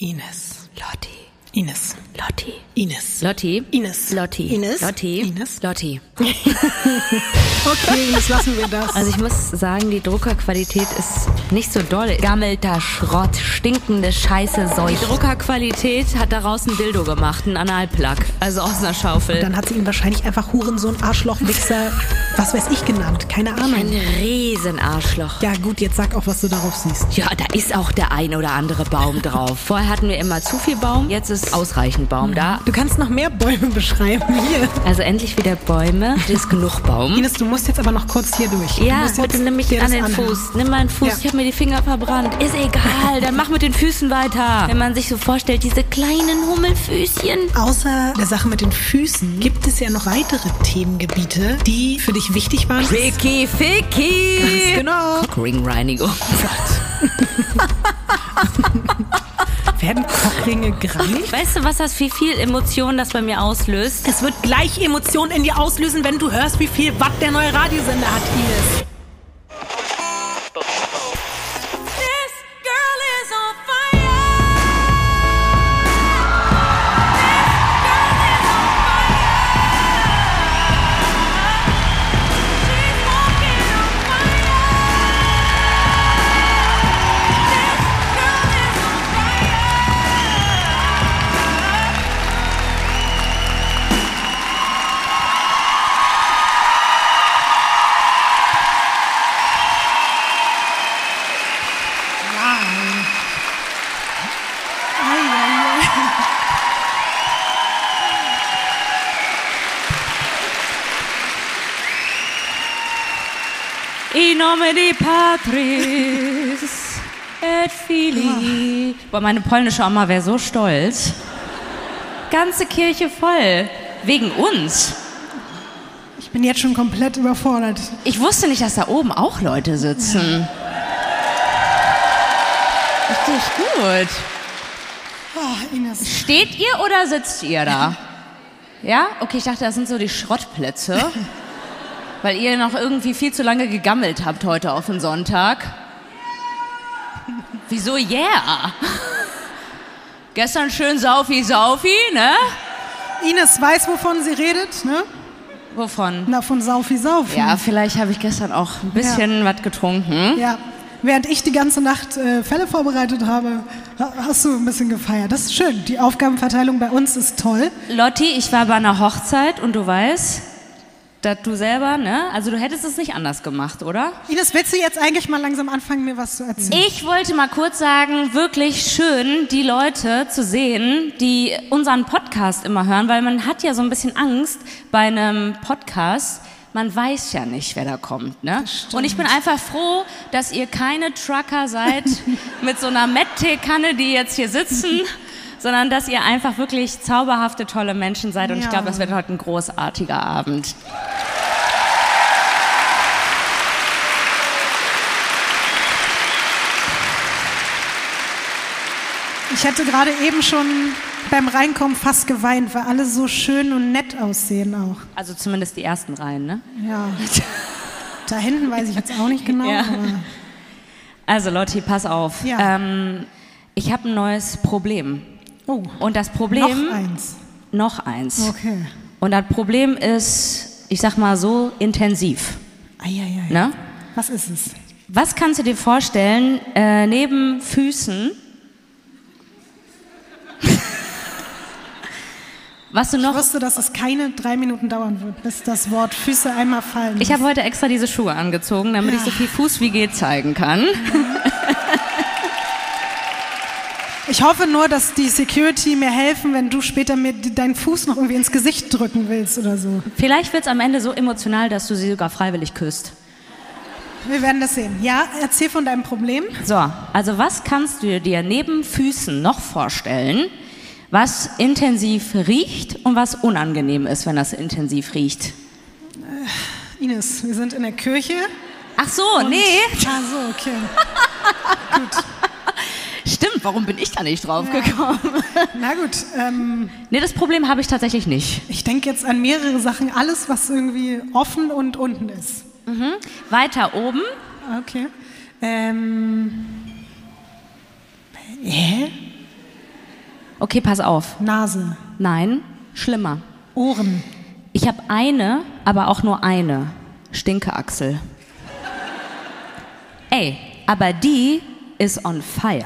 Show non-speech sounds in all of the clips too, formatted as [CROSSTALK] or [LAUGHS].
Ines. Lotti. Ines. Lotti. Ines. Lotti. Ines. Lotti. Ines. Lotti. Ines. Lotti. [LAUGHS] Okay, Ines, lassen wir das. Also ich muss sagen, die Druckerqualität ist nicht so doll. Gammelter Schrott, stinkende Scheiße, Seuche. Die Druckerqualität hat daraus ein Dildo gemacht, ein Analplug. Also aus einer Schaufel. Dann hat sie ihn wahrscheinlich einfach Hurensohn, Arschloch, Wichser, was weiß ich genannt. Keine ein Ahnung. Riesenarschloch. Ja gut, jetzt sag auch, was du darauf siehst. Ja, da ist auch der ein oder andere Baum drauf. Vorher hatten wir immer zu viel Baum, jetzt ist ausreichend Baum da. Du kannst noch mehr Bäume beschreiben. Hier. Also endlich wieder Bäume. Es ist genug Baum. Ines, du musst jetzt aber noch kurz hier durch. Du Ja, bitte nimm mich an den anhören. Fuß. Nimm meinen Fuß. Ja. Ich habe mir die Finger verbrannt. Ist egal, dann mach mit den Füßen weiter. Wenn man sich so vorstellt, diese kleinen Hummelfüßchen. Außer der Sache mit den Füßen gibt es ja noch weitere Themengebiete, die für dich wichtig waren. Ficky, Ficky. Genau. Cockringreinigung. [LAUGHS] Werden Cockringe gereinigt? Weißt du, was das, wie viel Emotionen das bei mir auslöst? Es wird gleich Emotionen in dir auslösen, wenn du hörst, wie viel Watt der neue Radiosender hat, Ines. In nomine Patris et Filii. Boah, meine polnische Oma wäre so stolz. Ganze Kirche voll. Wegen uns. Ich bin jetzt schon komplett überfordert. Ich wusste nicht, dass da oben auch Leute sitzen. Richtig gut. Oh, Ines. Steht ihr oder sitzt ihr da? Ja? Okay, ich dachte, das sind so die Schrottplätze. Weil ihr noch irgendwie viel zu lange gegammelt habt heute auf den Sonntag. [LAUGHS] Wieso yeah? [LAUGHS] Gestern schön Saufi Saufi, ne? Ines weiß, wovon sie redet, ne? Wovon? Na, von Saufi Saufi. Ja, vielleicht habe ich gestern auch ein bisschen was getrunken. Ja. Während ich die ganze Nacht äh, Fälle vorbereitet habe, ha- hast du ein bisschen gefeiert. Das ist schön. Die Aufgabenverteilung bei uns ist toll. Lotti, ich war bei einer Hochzeit und du weißt, dass du selber, ne? Also du hättest es nicht anders gemacht, oder? Ines, willst du jetzt eigentlich mal langsam anfangen, mir was zu erzählen? Ich wollte mal kurz sagen, wirklich schön, die Leute zu sehen, die unseren Podcast immer hören, weil man hat ja so ein bisschen Angst bei einem Podcast. Man weiß ja nicht, wer da kommt, ne? Und ich bin einfach froh, dass ihr keine Trucker seid [LAUGHS] mit so einer Met-Kanne, die jetzt hier sitzen, [LAUGHS] sondern dass ihr einfach wirklich zauberhafte, tolle Menschen seid. Und ich Ja. glaube, das wird heute ein großartiger Abend. Ich hätte gerade eben schon beim Reinkommen fast geweint, weil alle so schön und nett aussehen auch. Also zumindest die ersten Reihen, ne? Ja. Da hinten weiß ich jetzt auch nicht genau. Ja. Also Lotti, pass auf. Ja. Ähm, ich habe ein neues Problem. Oh, Und das Problem. noch eins. Noch eins. Okay. Und das Problem ist, ich sag mal so, intensiv. Eieiei. Ne? Was ist es? Was kannst du dir vorstellen, äh, neben Füßen, [LAUGHS] was du Ich noch. wusste, dass es keine drei Minuten dauern wird, bis das Wort Füße einmal fallen Ich habe heute extra diese Schuhe angezogen, damit ich so viel Fuß wie geht zeigen kann. [LAUGHS] Ich hoffe nur, dass die Security mir helfen, wenn du später mir deinen Fuß noch irgendwie ins Gesicht drücken willst oder so. Vielleicht wird es am Ende so emotional, dass du sie sogar freiwillig küsst. Wir werden das sehen. Ja, erzähl von deinem Problem. So, also was kannst du dir neben Füßen noch vorstellen, was intensiv riecht und was unangenehm ist, wenn das intensiv riecht? Ines, wir sind in der Kirche. Ach so, nee. [LAUGHS] Ah, so, okay. [LAUGHS] Stimmt, warum bin ich da nicht drauf gekommen? [LAUGHS] Na gut, ähm, Nee, das Problem habe ich tatsächlich nicht. ich denke jetzt an mehrere Sachen. Alles, was irgendwie offen und unten ist. Weiter oben, Okay. Ähm, hä? Okay, pass auf. Nase, Nein, schlimmer. Ohren. Ich habe eine, aber auch nur eine Stinkeachsel. Ey, aber die ist on fire.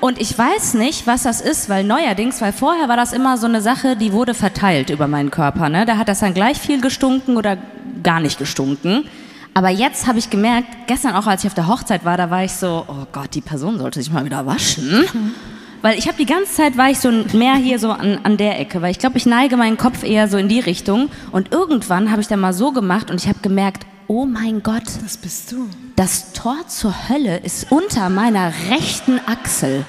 Und ich weiß nicht, was das ist, weil neuerdings, weil vorher war das immer so eine Sache, die wurde verteilt über meinen Körper. Ne? Da hat das dann gleich viel gestunken oder gar nicht gestunken. Aber jetzt habe ich gemerkt, gestern auch, als ich auf der Hochzeit war, da war ich so, oh Gott, die Person sollte sich mal wieder waschen. [LAUGHS] Weil ich habe die ganze Zeit war ich so mehr hier so an, an der Ecke, weil ich glaube, ich neige meinen Kopf eher so in die Richtung. Und irgendwann habe ich dann mal so gemacht und ich habe gemerkt, oh mein Gott, Das bist du. Das Tor zur Hölle ist unter meiner rechten Achsel.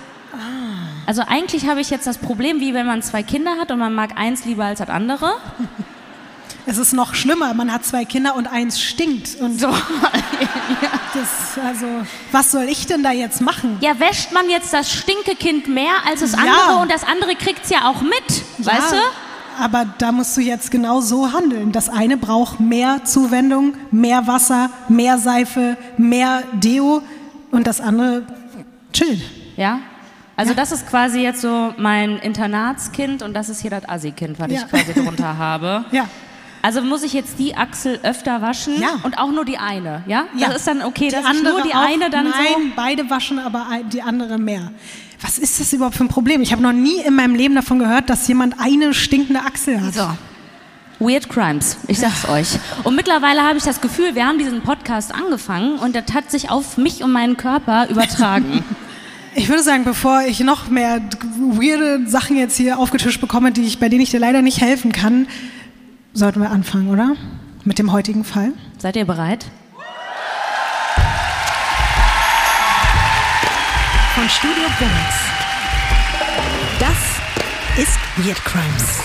Also eigentlich habe ich jetzt das Problem, wie wenn man zwei Kinder hat und man mag eins lieber als das andere. Es ist noch schlimmer, man hat zwei Kinder und eins stinkt. Und So. [LAUGHS] das, also, was soll ich denn da jetzt machen? Ja, wäscht man jetzt das Stinkekind mehr als das Ja. andere und das andere kriegt's ja auch mit, weißt du? Aber da musst du jetzt genau so handeln. Das eine braucht mehr Zuwendung, mehr Wasser, mehr Seife, mehr Deo und das andere chillt. Ja? Also Ja. das ist quasi jetzt so mein Internatskind und das ist hier das Assi-Kind, was Ja. ich quasi [LAUGHS] drunter habe. Ja. Also muss ich jetzt die Achsel öfter waschen Ja. und auch nur die eine, ja? ja. Das ist dann okay, Die dass ich nur die auch, eine dann Nein, beide waschen, aber die andere mehr. Was ist das überhaupt für ein Problem? Ich habe noch nie in meinem Leben davon gehört, dass jemand eine stinkende Achsel hat. so. So. Weird Crimes, ich sag's euch. Und mittlerweile habe ich das Gefühl, wir haben diesen Podcast angefangen und das hat sich auf mich und meinen Körper [LAUGHS] übertragen. Ich würde sagen, bevor ich noch mehr weirde Sachen jetzt hier aufgetischt bekomme, die ich, bei denen ich dir leider nicht helfen kann, sollten wir anfangen, oder? Mit dem heutigen Fall. Seid ihr bereit? Von Studio Bones. Das ist Weird Crimes.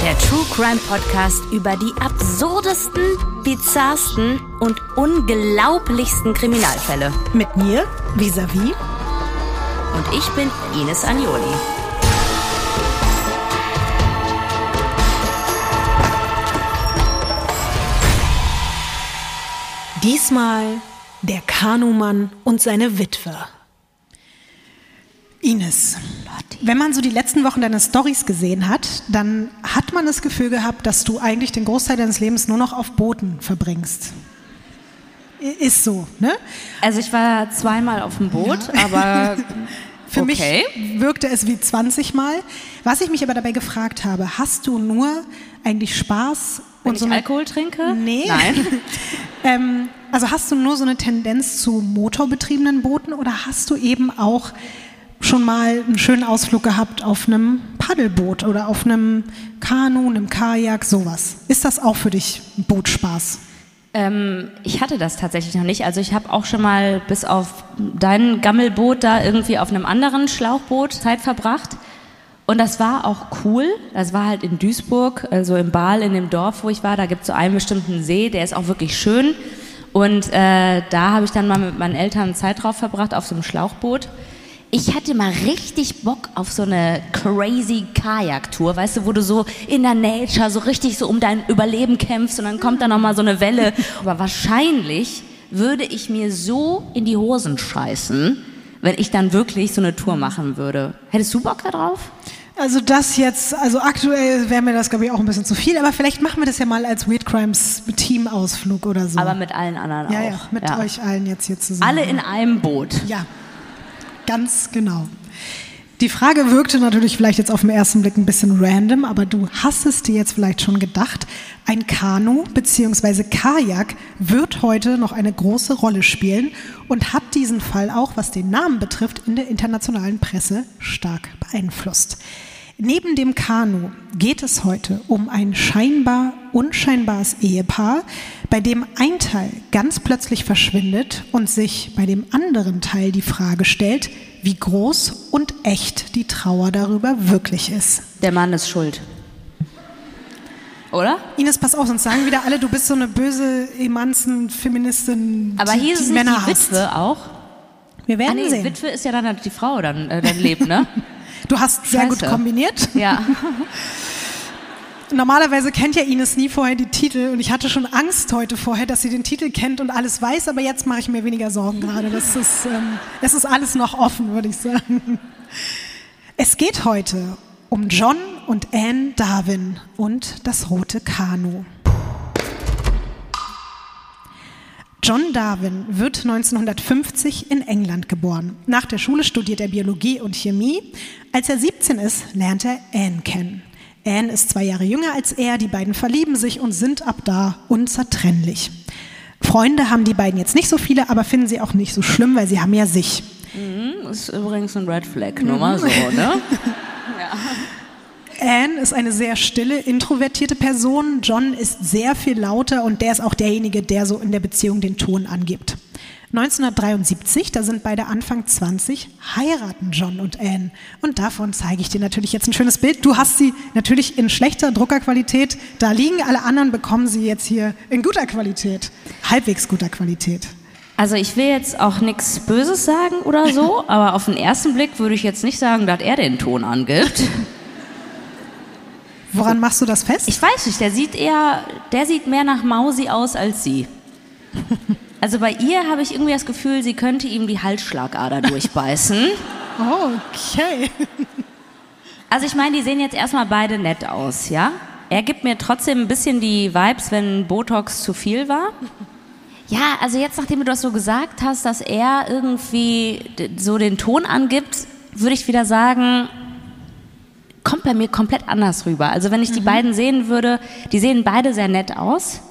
Der True Crime Podcast über die absurdesten, bizarrsten und unglaublichsten Kriminalfälle. Mit mir, vis-à-vis. Und ich bin Ines Agnoli. Diesmal der Kanumann und seine Witwe. Ines, wenn man so die letzten Wochen deine Stories gesehen hat, dann hat man das Gefühl gehabt, dass du eigentlich den Großteil deines Lebens nur noch auf Booten verbringst. Ist so, ne? Also ich war zweimal auf dem Boot, aber [LAUGHS] Für okay. mich wirkte es wie 20 Mal. Was ich mich aber dabei gefragt habe, hast du nur eigentlich Spaß Wenn und ich so eine Alkohol trinke? Nee. Nein. [LAUGHS] ähm, also hast du nur so eine Tendenz zu motorbetriebenen Booten oder hast du eben auch schon mal einen schönen Ausflug gehabt auf einem Paddelboot oder auf einem Kanu, einem Kajak, sowas? Ist das auch für dich Bootspaß? Ähm, ich hatte das tatsächlich noch nicht. Also ich habe auch schon mal bis auf dein Gammelboot da irgendwie auf einem anderen Schlauchboot Zeit verbracht. Und das war auch cool. Das war halt in Duisburg, also im Baal, in dem Dorf, wo ich war. Da gibt es so einen bestimmten See, der ist auch wirklich schön. Und äh, da habe ich dann mal mit meinen Eltern Zeit drauf verbracht, auf so einem Schlauchboot. Ich hatte mal richtig Bock auf so eine crazy Kajak-Tour, weißt du, wo du so in der Nature so richtig so um dein Überleben kämpfst und dann kommt da nochmal so eine Welle. [LAUGHS] Aber wahrscheinlich würde ich mir so in die Hosen scheißen, wenn ich dann wirklich so eine Tour machen würde. Hättest du Bock da drauf? Also das jetzt, also aktuell wäre mir das, glaube ich, auch ein bisschen zu viel, aber vielleicht machen wir das ja mal als Weird Crimes Teamausflug oder so. Aber mit allen anderen ja, auch. ja, mit euch allen jetzt hier zusammen. Alle in einem Boot. Ja, ganz genau. Die Frage wirkte natürlich vielleicht jetzt auf den ersten Blick ein bisschen random, aber du hast es dir jetzt vielleicht schon gedacht. Ein Kanu bzw. Kajak wird heute noch eine große Rolle spielen und hat diesen Fall auch, was den Namen betrifft, in der internationalen Presse stark beeinflusst. Neben dem Kanu geht es heute um ein scheinbar unscheinbares Ehepaar, bei dem ein Teil ganz plötzlich verschwindet und sich bei dem anderen Teil die Frage stellt, wie groß und echt die Trauer darüber wirklich ist. Der Mann ist schuld. Oder? Ines, pass auf, sonst sagen wieder alle, du bist so eine böse Emanzen-Feministin, Aber die, hier ist die Männer die. Witwe auch? Wir werden Ah, nee, sehen. Witwe ist ja dann die Frau dann, äh, dann lebt, ne? [LAUGHS] Du hast sehr gut Scheiße. kombiniert. ja. [LAUGHS] Normalerweise kennt ja Ines nie vorher die Titel und ich hatte schon Angst heute vorher, dass sie den Titel kennt und alles weiß, aber jetzt mache ich mir weniger Sorgen gerade. Das ist, ähm, es ist alles noch offen, würde ich sagen. Es geht heute um John und Anne Darwin und das rote Kanu. John Darwin wird 1950 in England geboren. Nach der Schule studiert er Biologie und Chemie. Als er 17 ist, lernt er Anne kennen. Anne ist zwei Jahre jünger als er, die beiden verlieben sich und sind ab da unzertrennlich. Freunde haben die beiden jetzt nicht so viele, aber finden sie auch nicht so schlimm, weil sie haben ja sich. Mhm, ist übrigens ein Red Flag, nur mal so, ne? [LAUGHS] Anne ist eine sehr stille, introvertierte Person. John ist sehr viel lauter und der ist auch derjenige, der so in der Beziehung den Ton angibt. 1973, da sind beide Anfang 20, heiraten John und Anne. Und davon zeige ich dir natürlich jetzt ein schönes Bild. Du hast sie natürlich in schlechter Druckerqualität da liegen. Alle anderen bekommen sie jetzt hier in guter Qualität. Halbwegs guter Qualität. Also ich will jetzt auch nichts Böses sagen oder so, [LAUGHS] aber auf den ersten Blick würde ich jetzt nicht sagen, dass er den Ton angibt. [LAUGHS] Woran machst du das fest? Ich weiß nicht, der sieht eher, der sieht mehr nach Mausi aus als sie. [LAUGHS] Also bei ihr habe ich irgendwie das Gefühl, sie könnte ihm die Halsschlagader durchbeißen. [LAUGHS] okay. Also ich meine, die sehen jetzt erstmal beide nett aus, ja? Er gibt mir trotzdem ein bisschen die Vibes, wenn Botox zu viel war. Ja, also jetzt, nachdem du das so gesagt hast, dass er irgendwie so den Ton angibt, würde ich wieder sagen, kommt bei mir komplett anders rüber. Also wenn ich die beiden sehen würde, die sehen beide sehr nett aus.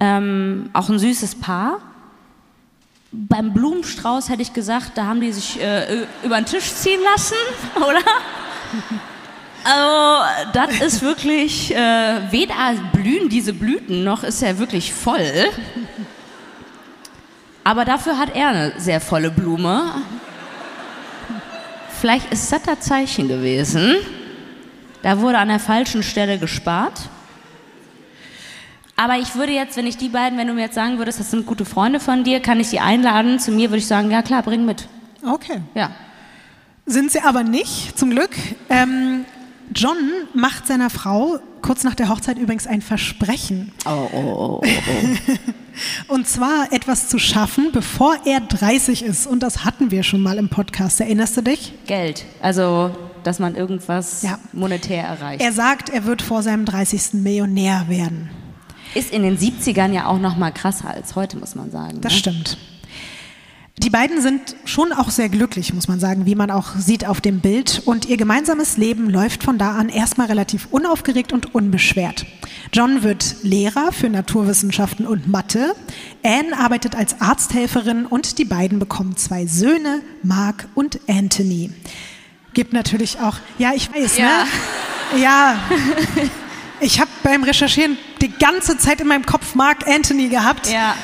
Ähm, auch ein süßes Paar. Beim Blumenstrauß hätte ich gesagt, da haben die sich äh, über den Tisch ziehen lassen, [LAUGHS] oder? Also, das ist wirklich, äh, weder blühen diese Blüten, noch ist er wirklich voll. Aber dafür hat er eine sehr volle Blume. Vielleicht ist das das Zeichen gewesen. Da wurde an der falschen Stelle gespart. Aber ich würde jetzt, wenn ich die beiden, wenn du mir jetzt sagen würdest, das sind gute Freunde von dir, kann ich sie einladen. Zu mir würde ich sagen, ja klar, bring mit. Okay. Ja. Sind sie aber nicht, zum Glück. Ähm, John macht seiner Frau kurz nach der Hochzeit übrigens ein Versprechen. Oh, oh, oh, oh, oh. [LAUGHS] Und zwar etwas zu schaffen, bevor er 30 ist. Und das hatten wir schon mal im Podcast. Erinnerst du dich? Geld. Also, dass man irgendwas Ja. monetär erreicht. Er sagt, er wird vor seinem 30. Millionär werden. Ist in den 70ern ja auch noch mal krasser als heute, muss man sagen. Das ne? stimmt. Die beiden sind schon auch sehr glücklich, muss man sagen, wie man auch sieht auf dem Bild. Und ihr gemeinsames Leben läuft von da an erstmal relativ unaufgeregt und unbeschwert. John wird Lehrer für Naturwissenschaften und Mathe. Anne arbeitet als Arzthelferin und die beiden bekommen zwei Söhne, Mark und Anthony. Gibt natürlich auch, ja, ich weiß, Ja. ne? Ja. Ich habe beim Recherchieren die ganze Zeit in meinem Kopf Mark Anthony gehabt Ja,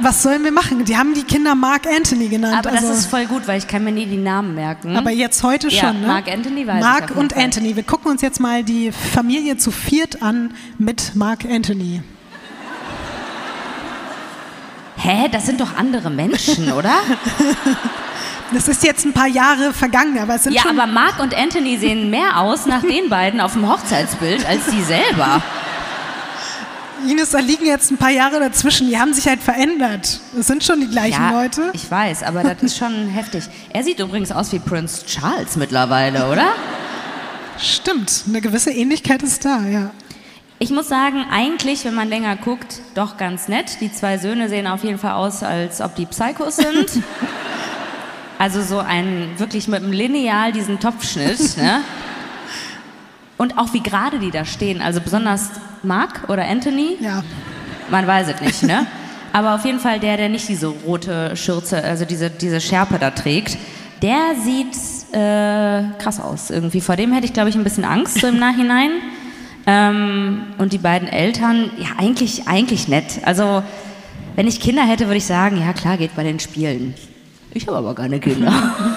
was sollen wir machen? Die haben die Kinder Mark Anthony genannt. aber das also, ist voll gut, weil ich kann mir nie die Namen merken. aber jetzt heute Ja, schon. Ne? Mark Anthony weiß ich Mark jeden und Fall. Anthony. Wir gucken uns jetzt mal die Familie zu viert an mit Mark Anthony. Hä, das sind doch andere Menschen, oder? [LAUGHS] Das ist jetzt ein paar Jahre vergangen, aber es sind ja, schon. aber Mark und Anthony sehen mehr aus nach den beiden auf dem Hochzeitsbild als die selber. Ines, da liegen jetzt ein paar Jahre dazwischen. Die haben sich halt verändert. Es sind schon die gleichen Ja, Leute. ich weiß, aber das ist schon heftig. Er sieht übrigens aus wie Prince Charles mittlerweile, oder? Stimmt, eine gewisse Ähnlichkeit ist da, ja. Ich muss sagen, eigentlich, wenn man länger guckt, doch ganz nett. Die zwei Söhne sehen auf jeden Fall aus, als ob die Psychos sind. [LAUGHS] Also so ein, wirklich mit einem Lineal diesen Topfschnitt, [LAUGHS] ne? Und auch wie gerade die da stehen, also besonders Mark oder Anthony, Ja, man weiß es nicht, ne? Aber auf jeden Fall der, der nicht diese rote Schürze, also diese, diese Schärpe da trägt, der sieht äh, krass aus irgendwie. Vor dem hätte ich, glaube ich, ein bisschen Angst so im [LAUGHS] Nachhinein. Ähm, und die beiden Eltern, ja, eigentlich, eigentlich nett. Also, wenn ich Kinder hätte, würde ich sagen, ja klar, geht bei den Spielen. Ich habe aber keine Kinder. [LAUGHS]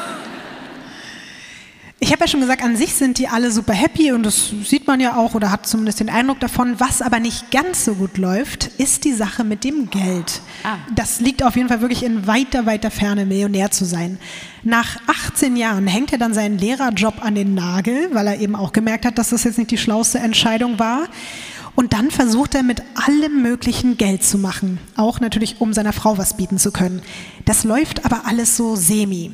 ich habe ja schon gesagt, an sich sind die alle super happy und das sieht man ja auch oder hat zumindest den Eindruck davon. Was aber nicht ganz so gut läuft, ist die Sache mit dem Geld. Ah. Das liegt auf jeden Fall wirklich in weiter, weiter Ferne, Millionär zu sein. Nach 18 Jahren hängt er dann seinen Lehrerjob an den Nagel, weil er eben auch gemerkt hat, dass das jetzt nicht die schlauste Entscheidung war. Und dann versucht er mit allem möglichen Geld zu machen, auch natürlich, um seiner Frau was bieten zu können. Das läuft aber alles so semi.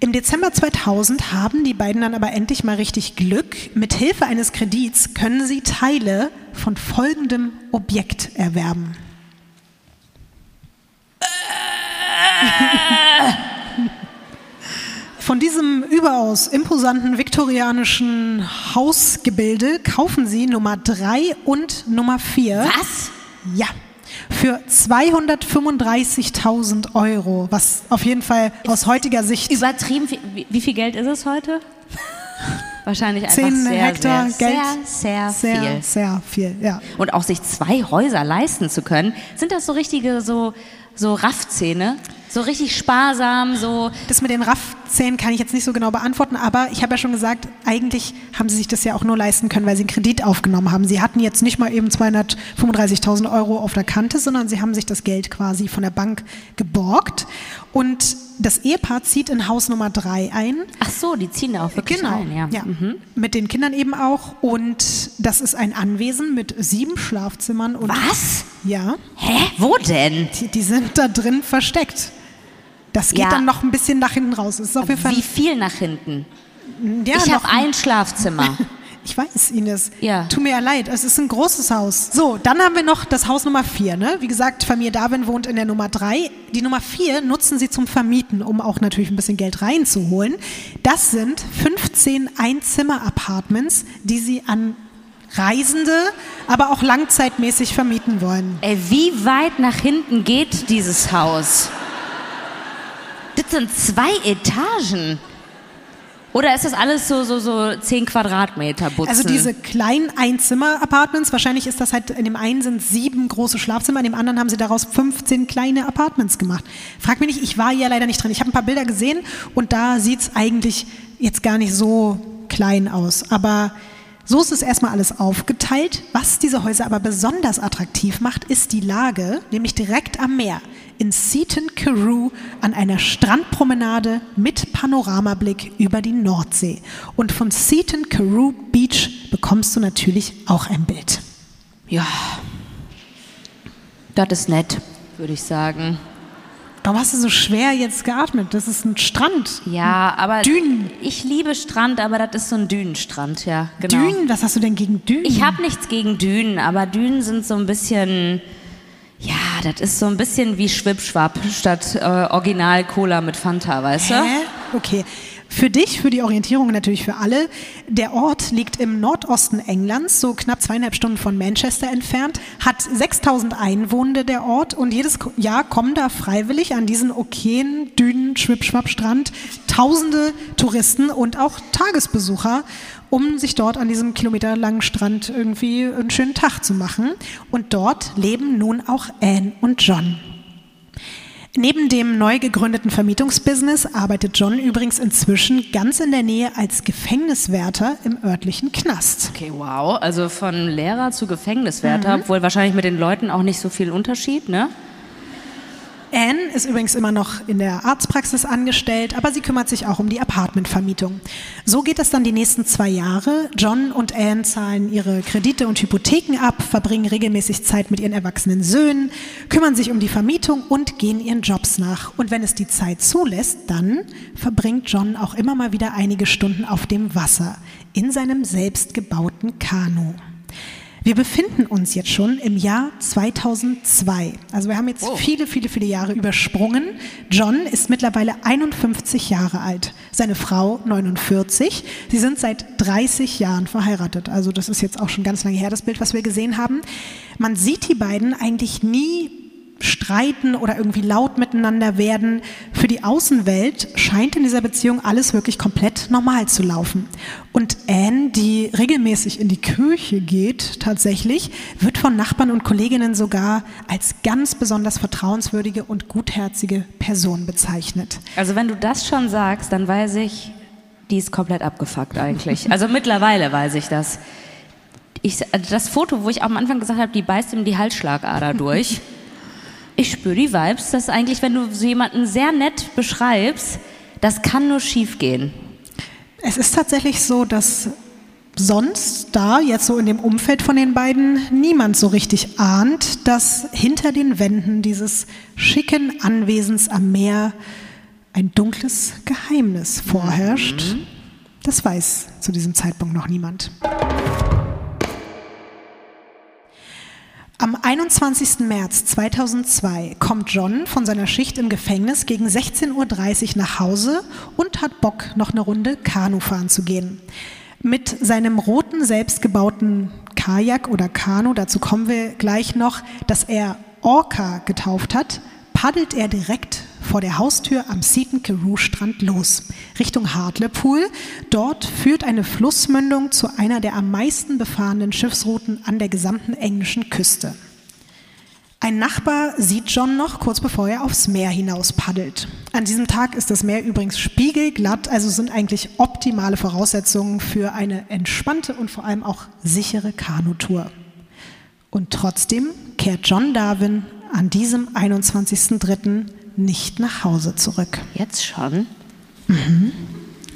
Im Dezember 2000 haben die beiden dann aber endlich mal richtig Glück. Mit Hilfe eines Kredits können sie Teile von folgendem Objekt erwerben. [LAUGHS] [LAUGHS] Von diesem überaus imposanten viktorianischen Hausgebilde kaufen sie Nummer 3 und Nummer 4. Was? Ja. Für 235.000 Euro, was auf jeden Fall aus heutiger Sicht Übertrieben. Wie, wie viel Geld ist es heute? Wahrscheinlich einfach 10 sehr, Hektar sehr, Geld. sehr, sehr, sehr, viel. sehr viel, ja. Und auch sich zwei Häuser leisten zu können, sind das so richtige so, so Raffzähne? So richtig sparsam, so Das mit den Raffzähnen kann ich jetzt nicht so genau beantworten, aber ich habe ja schon gesagt, eigentlich haben sie sich das ja auch nur leisten können, weil sie einen Kredit aufgenommen haben. Sie hatten jetzt nicht mal eben 235.000 Euro auf der Kante, sondern sie haben sich das Geld quasi von der Bank geborgt. Und das Ehepaar zieht in Haus Nummer 3 ein. Ach so, die ziehen da auch wirklich Genau, ein, ja. ja. Mhm. Mit den Kindern eben auch. Und das ist ein Anwesen mit sieben Schlafzimmern. Und Was? Ja, Hä? Wo denn? die, die sind da drin versteckt. Das geht Ja. dann noch ein bisschen nach hinten raus. Wie viel nach hinten? ja, ich habe ein Schlafzimmer. [LAUGHS] Ich weiß, Ines. Ja. Tut mir ja leid, es ist ein großes Haus. So, dann haben wir noch das Haus Nummer 4. Ne? Wie gesagt, Familie Darwin wohnt in der Nummer 3. Die Nummer 4 nutzen sie zum Vermieten, um auch natürlich ein bisschen Geld reinzuholen. Das sind 15 Einzimmer-Apartments, die sie an Reisende, aber auch langzeitmäßig vermieten wollen. Ey, wie weit nach hinten geht dieses Haus? Das sind zwei Etagen. Oder ist das alles so, so, so 10 Quadratmeter Butzen? Also diese kleinen Einzimmer-Apartments, wahrscheinlich ist das halt, in dem einen sind sieben große Schlafzimmer, in dem anderen haben sie daraus 15 kleine Apartments gemacht. Frag mich nicht, ich war hier leider nicht drin. Ich habe ein paar Bilder gesehen und da sieht es eigentlich jetzt gar nicht so klein aus. Aber so ist es erstmal alles aufgeteilt. Was diese Häuser aber besonders attraktiv macht, ist die Lage, nämlich direkt am Meer in Seaton Carew an einer Strandpromenade mit Panoramablick über die Nordsee. Und von Seaton Carew Beach bekommst du natürlich auch ein Bild. ja. Das ist nett, würde ich sagen. Warum hast du so schwer jetzt geatmet? Das ist ein Strand. Ja, aber Dünen. ich liebe Strand, aber das ist so ein Dünenstrand, ja. Genau. Dünen? Was hast du denn gegen Dünen? Ich habe nichts gegen Dünen, aber Dünen sind so ein bisschen, ja, das ist so ein bisschen wie Schwipschwapp statt äh, Original Cola mit Fanta, weißt du? Hä? Okay. Für dich, für die Orientierung natürlich für alle. Der Ort liegt im Nordosten Englands, so knapp zweieinhalb Stunden von Manchester entfernt, hat 6000 Einwohner der Ort und jedes Jahr kommen da freiwillig an diesen okayen Dünen, Schwipschwapp-Strand tausende Touristen und auch Tagesbesucher, um sich dort an diesem kilometerlangen Strand irgendwie einen schönen Tag zu machen. Und dort leben nun auch Anne und John. Neben dem neu gegründeten Vermietungsbusiness arbeitet John übrigens inzwischen ganz in der Nähe als Gefängniswärter im örtlichen Knast. Okay, wow. Also von Lehrer zu Gefängniswärter, obwohl wahrscheinlich mit den Leuten auch nicht so viel Unterschied, ne? Anne ist übrigens immer noch in der Arztpraxis angestellt, aber sie kümmert sich auch um die Apartmentvermietung. So geht es dann die nächsten zwei Jahre. John und Anne zahlen ihre Kredite und Hypotheken ab, verbringen regelmäßig Zeit mit ihren erwachsenen Söhnen, kümmern sich um die Vermietung und gehen ihren Jobs nach. Und wenn es die Zeit zulässt, dann verbringt John auch immer mal wieder einige Stunden auf dem Wasser in seinem selbstgebauten Kanu. Wir befinden uns jetzt schon im Jahr 2002. Also wir haben jetzt viele, viele, viele Jahre übersprungen. John ist mittlerweile 51 Jahre alt, seine Frau 49. Sie sind seit 30 Jahren verheiratet. Also das ist jetzt auch schon ganz lange her, das Bild, was wir gesehen haben. Man sieht die beiden eigentlich nie streiten oder irgendwie laut miteinander werden. Für die Außenwelt scheint in dieser Beziehung alles wirklich komplett normal zu laufen. Und Anne, die regelmäßig in die Kirche geht, tatsächlich, wird von Nachbarn und Kolleginnen sogar als ganz besonders vertrauenswürdige und gutherzige Person bezeichnet. Also wenn du das schon sagst, dann weiß ich, Die ist komplett abgefuckt eigentlich. Also mittlerweile weiß ich das. Ich, also das Foto, wo ich am Anfang gesagt habe, die beißt ihm die Halsschlagader durch. [LAUGHS] Ich spüre die Vibes, dass eigentlich, wenn du so jemanden sehr nett beschreibst, das kann nur schief gehen. Es ist tatsächlich so, dass sonst da, jetzt so in dem Umfeld von den beiden, niemand so richtig ahnt, dass hinter den Wänden dieses schicken Anwesens am Meer ein dunkles Geheimnis vorherrscht. Das weiß zu diesem Zeitpunkt noch niemand. Am 21. März 2002 kommt John von seiner Schicht im Gefängnis gegen 16.30 Uhr nach Hause und hat Bock, noch eine Runde Kanu fahren zu gehen. Mit seinem roten, selbstgebauten Kajak oder Kanu, dazu kommen wir gleich noch, das er Orca getauft hat, paddelt er direkt vor der Haustür am Seaton Carew Strand los, Richtung Hartlepool. Dort führt eine Flussmündung zu einer der am meisten befahrenen Schiffsrouten an der gesamten englischen Küste. Ein Nachbar sieht John noch kurz bevor er aufs Meer hinaus paddelt. An diesem Tag ist das Meer übrigens spiegelglatt, also sind eigentlich optimale Voraussetzungen für eine entspannte und vor allem auch sichere Kanutour. Und trotzdem kehrt John Darwin an diesem 21.03. nicht nach Hause zurück. Jetzt schon?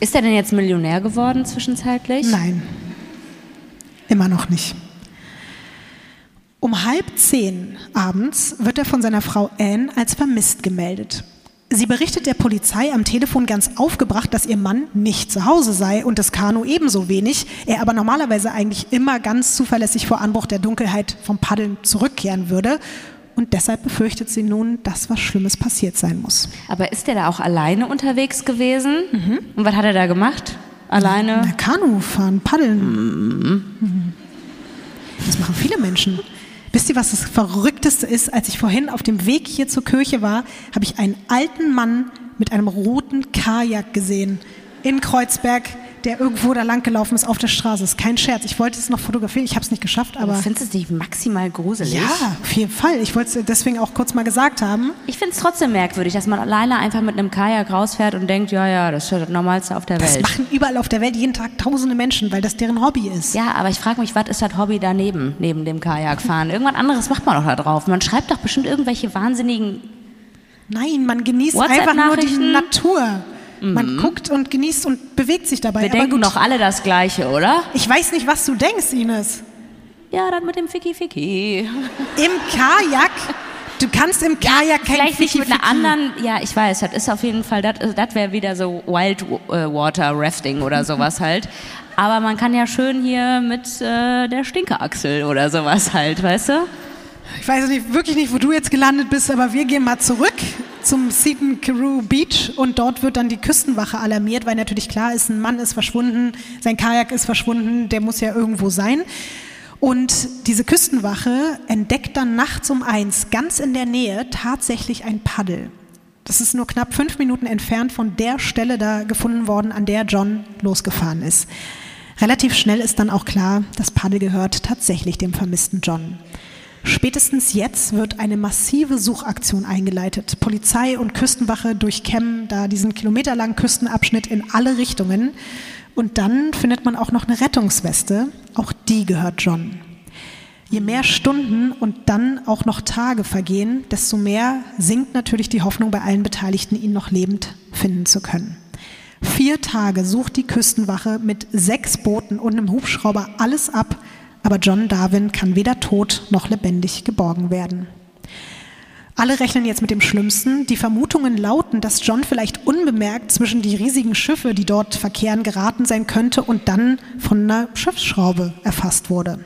Ist er denn jetzt Millionär geworden zwischenzeitlich? Nein, immer noch nicht. Um halb zehn abends wird er von seiner Frau Anne als vermisst gemeldet. Sie berichtet der Polizei am Telefon ganz aufgebracht, dass ihr Mann nicht zu Hause sei und das Kanu ebenso wenig, er aber normalerweise eigentlich immer ganz zuverlässig vor Anbruch der Dunkelheit vom Paddeln zurückkehren würde. Und deshalb befürchtet sie nun, dass was Schlimmes passiert sein muss. Aber ist der da auch alleine unterwegs gewesen? Und was hat er da gemacht? Alleine? Na, Kanu fahren, paddeln. Mhm. Das machen viele Menschen. Wisst ihr, was das Verrückteste ist? Als ich vorhin auf dem Weg hier zur Kirche war, habe ich einen alten Mann mit einem roten Kajak gesehen in Kreuzberg, der irgendwo da lang gelaufen ist auf der Straße. Das ist kein Scherz. Ich wollte es noch fotografieren, ich habe es nicht geschafft, aber Findest du es nicht maximal gruselig? ja, auf jeden Fall. Ich wollte es deswegen auch kurz mal gesagt haben. Ich finde es trotzdem merkwürdig, dass man alleine einfach mit einem Kajak rausfährt und denkt, ja, ja, das ist das Normalste auf der Das Welt. machen überall auf der Welt jeden Tag tausende Menschen, weil das deren Hobby ist. Ja, aber ich frage mich, was ist das Hobby daneben, neben dem Kajakfahren? Irgendwas anderes macht man doch da drauf. Man schreibt doch bestimmt irgendwelche wahnsinnigen. Nein, man genießt einfach nur die WhatsApp-Nachrichten? Natur. Man guckt und genießt und bewegt sich dabei. Wir Aber denken gut, doch alle das Gleiche, oder? ich weiß nicht, was du denkst, Ines. Ja, das mit dem Ficky Ficky. [LAUGHS] Im Kajak, du kannst im Kajak kein Vielleicht nicht mit einer anderen, ja, ich weiß, das ist auf jeden Fall, das, das wäre wieder so Wild äh, Water Rafting oder [LAUGHS] sowas halt. Aber man kann ja schön hier mit äh, der Stinkeachsel oder sowas halt, weißt du? Ich weiß nicht, wirklich nicht, wo du jetzt gelandet bist, aber wir gehen mal zurück zum Seaton Carew Beach und dort wird dann die Küstenwache alarmiert, weil natürlich klar ist, ein Mann ist verschwunden, sein Kajak ist verschwunden, der muss ja irgendwo sein. Und diese Küstenwache entdeckt dann nachts um eins ganz in der Nähe tatsächlich ein Paddel. Das ist nur knapp fünf Minuten entfernt von der Stelle da gefunden worden, an der John losgefahren ist. Relativ schnell ist dann auch klar, das Paddel gehört tatsächlich dem vermissten John. Spätestens jetzt wird eine massive Suchaktion eingeleitet. Polizei und Küstenwache durchkämmen da diesen kilometerlangen Küstenabschnitt in alle Richtungen. Und dann findet man auch noch eine Rettungsweste. Auch die gehört John. Je mehr Stunden und dann auch noch Tage vergehen, desto mehr sinkt natürlich die Hoffnung bei allen Beteiligten, ihn noch lebend finden zu können. Vier Tage sucht die Küstenwache mit sechs Booten und einem Hubschrauber alles ab, aber John Darwin kann weder tot noch lebendig geborgen werden. Alle rechnen jetzt mit dem Schlimmsten. Die Vermutungen lauten, dass John vielleicht unbemerkt zwischen die riesigen Schiffe, die dort verkehren, geraten sein könnte und dann von einer Schiffsschraube erfasst wurde.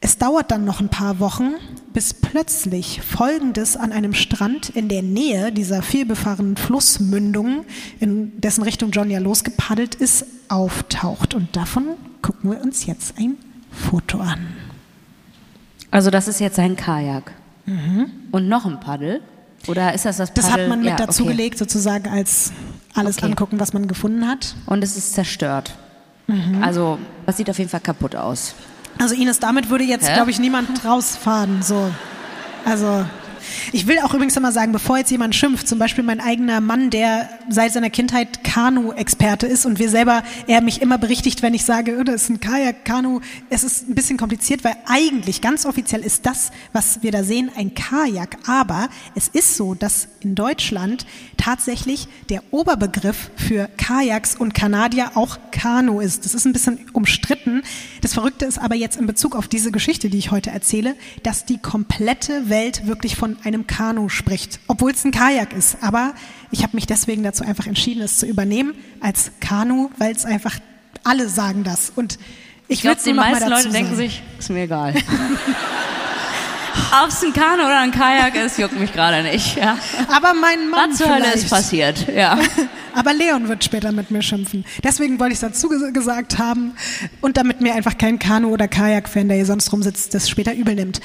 Es dauert dann noch ein paar Wochen, bis plötzlich Folgendes an einem Strand in der Nähe dieser vielbefahrenen Flussmündung, in dessen Richtung John ja losgepaddelt ist, auftaucht. Und davon gucken wir uns jetzt ein Foto an. Also das ist jetzt ein Kajak. Und noch ein Paddel? Oder ist das das Das Paddel? hat man mit ja, dazu okay. gelegt, sozusagen als alles Okay. angucken, was man gefunden hat. Und es ist zerstört. Mhm. Also, das sieht auf jeden Fall kaputt aus. Also Ines, damit würde jetzt, glaube ich, niemand rausfahren. So. Also Ich will auch übrigens immer sagen, bevor jetzt jemand schimpft, zum Beispiel mein eigener Mann, der seit seiner Kindheit Kanu-Experte ist und wir selber, er mich immer berichtigt, wenn ich sage, oh, das ist ein Kajak, Kanu. Es ist ein bisschen kompliziert, weil eigentlich ganz offiziell ist das, was wir da sehen, ein Kajak. Aber es ist so, dass in Deutschland tatsächlich der Oberbegriff für Kajaks und Kanadier auch Kanu ist. Das ist ein bisschen umstritten. Das Verrückte ist aber jetzt in Bezug auf diese Geschichte, die ich heute erzähle, dass die komplette Welt wirklich von einem Kanu spricht, obwohl es ein Kajak ist. Aber ich habe mich deswegen dazu einfach entschieden, es zu übernehmen als Kanu, weil es einfach alle sagen das. Und ich, Ich glaube, die meisten Leute denken sagen. sich, ist mir egal. [LAUGHS] Ob es ein Kanu oder ein Kajak ist, juckt mich gerade nicht. Ja. Aber mein Mann Was zur Hölle ist passiert? Ja. [LAUGHS] Aber Leon wird später mit mir schimpfen. Deswegen wollte ich es dazu ges- gesagt haben und damit mir einfach kein Kanu- oder Kajak-Fan, der hier sonst rumsitzt, das später übel nimmt.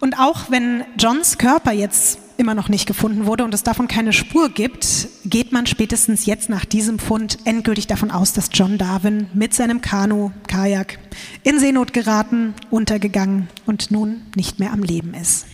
Und auch wenn Johns Körper jetzt immer noch nicht gefunden wurde und es davon keine Spur gibt, geht man spätestens jetzt nach diesem Fund endgültig davon aus, dass John Darwin mit seinem Kanu, Kajak, in Seenot geraten, untergegangen und nun nicht mehr am Leben ist.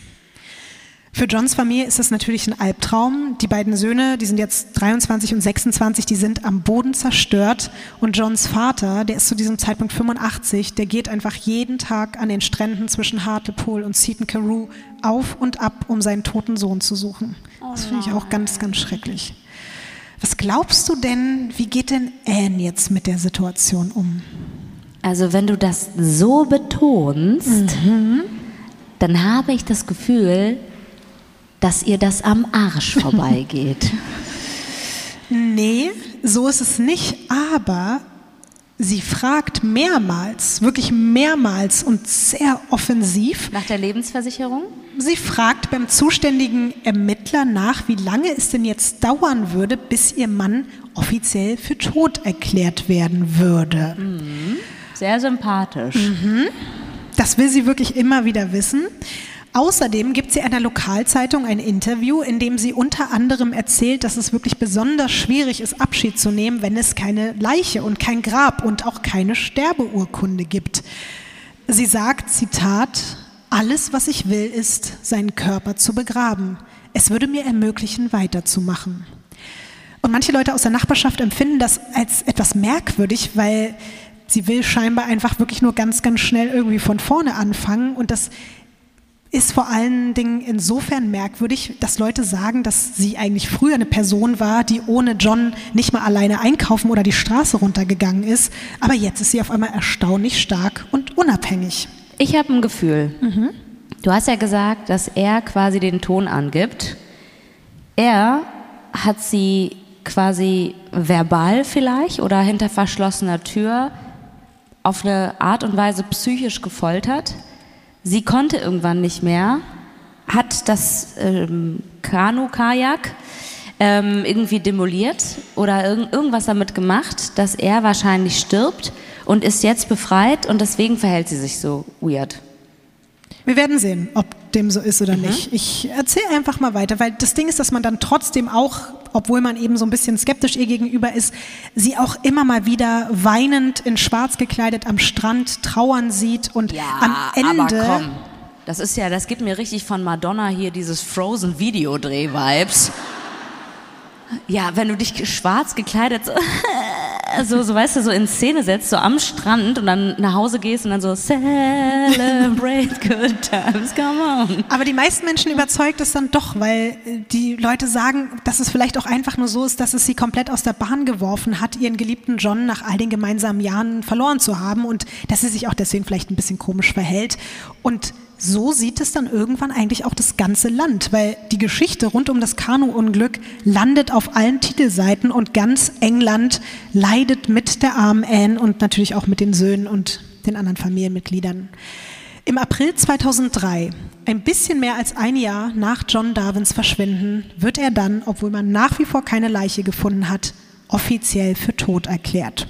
Für Johns Familie ist das natürlich ein Albtraum. Die beiden Söhne, die sind jetzt 23 und 26, die sind am Boden zerstört. Und Johns Vater, der ist zu diesem Zeitpunkt 85, der geht einfach jeden Tag an den Stränden zwischen Hartlepool und Seaton Carew auf und ab, um seinen toten Sohn zu suchen. Das finde ich auch ganz, ganz schrecklich. Was glaubst du denn, wie geht denn Anne jetzt mit der Situation um? Also wenn du das so betonst, dann habe ich das Gefühl, dass ihr das am Arsch [LAUGHS] vorbeigeht. Nee, so ist es nicht, aber sie fragt mehrmals, wirklich mehrmals und sehr offensiv. Nach der Lebensversicherung? Sie fragt beim zuständigen Ermittler nach, wie lange es denn jetzt dauern würde, bis ihr Mann offiziell für tot erklärt werden würde. Sehr sympathisch. Das will sie wirklich immer wieder wissen. Außerdem gibt sie einer Lokalzeitung ein Interview, in dem sie unter anderem erzählt, dass es wirklich besonders schwierig ist, Abschied zu nehmen, wenn es keine Leiche und kein Grab und auch keine Sterbeurkunde gibt. Sie sagt, Zitat, alles, was ich will, ist, seinen Körper zu begraben. Es würde mir ermöglichen, weiterzumachen. Und manche Leute aus der Nachbarschaft empfinden das als etwas merkwürdig, weil sie will scheinbar einfach wirklich nur ganz, ganz schnell irgendwie von vorne anfangen. Und das ist vor allen Dingen insofern merkwürdig, dass Leute sagen, dass sie eigentlich früher eine Person war, die ohne John nicht mal alleine einkaufen oder die Straße runtergegangen ist. Aber jetzt ist sie auf einmal erstaunlich stark und unabhängig. Ich habe ein Gefühl. Du hast ja gesagt, dass er quasi den Ton angibt. Er hat sie quasi verbal vielleicht oder hinter verschlossener Tür auf eine Art und Weise psychisch gefoltert. Sie konnte irgendwann nicht mehr, hat das ähm, Kanu-Kajak ähm, irgendwie demoliert oder irg irgendwas damit gemacht, dass er wahrscheinlich stirbt und ist jetzt befreit und deswegen verhält sie sich so weird. Wir werden sehen, ob dem so ist oder nicht. Ich erzähle einfach mal weiter, weil das Ding ist, dass man dann trotzdem auch, obwohl man eben so ein bisschen skeptisch ihr gegenüber ist, sie auch immer mal wieder weinend in Schwarz gekleidet am Strand trauern sieht und am Ende. aber komm. Das ist ja, das gibt mir richtig von Madonna hier dieses Frozen Videodreh-Vibes. Ja, wenn du dich schwarz gekleidet [LAUGHS] so, so, weißt du, so in Szene setzt, so am Strand und dann nach Hause gehst und dann so celebrate [LAUGHS] good times, come on. Aber die meisten Menschen überzeugt es dann doch, weil äh, die Leute sagen, dass es vielleicht auch einfach nur so ist, dass es sie komplett aus der Bahn geworfen hat, ihren geliebten John nach all den gemeinsamen Jahren verloren zu haben und dass sie sich auch deswegen vielleicht ein bisschen komisch verhält. Und so sieht es dann irgendwann eigentlich auch das ganze Land, weil die Geschichte rund um das Kanu-Unglück landet auf allen Titelseiten und ganz England leidet mit der armen Anne und natürlich auch mit den Söhnen und den anderen Familienmitgliedern. Im April 2003, ein bisschen mehr als ein Jahr nach John Darwins Verschwinden, wird er dann, obwohl man nach wie vor keine Leiche gefunden hat, offiziell für tot erklärt.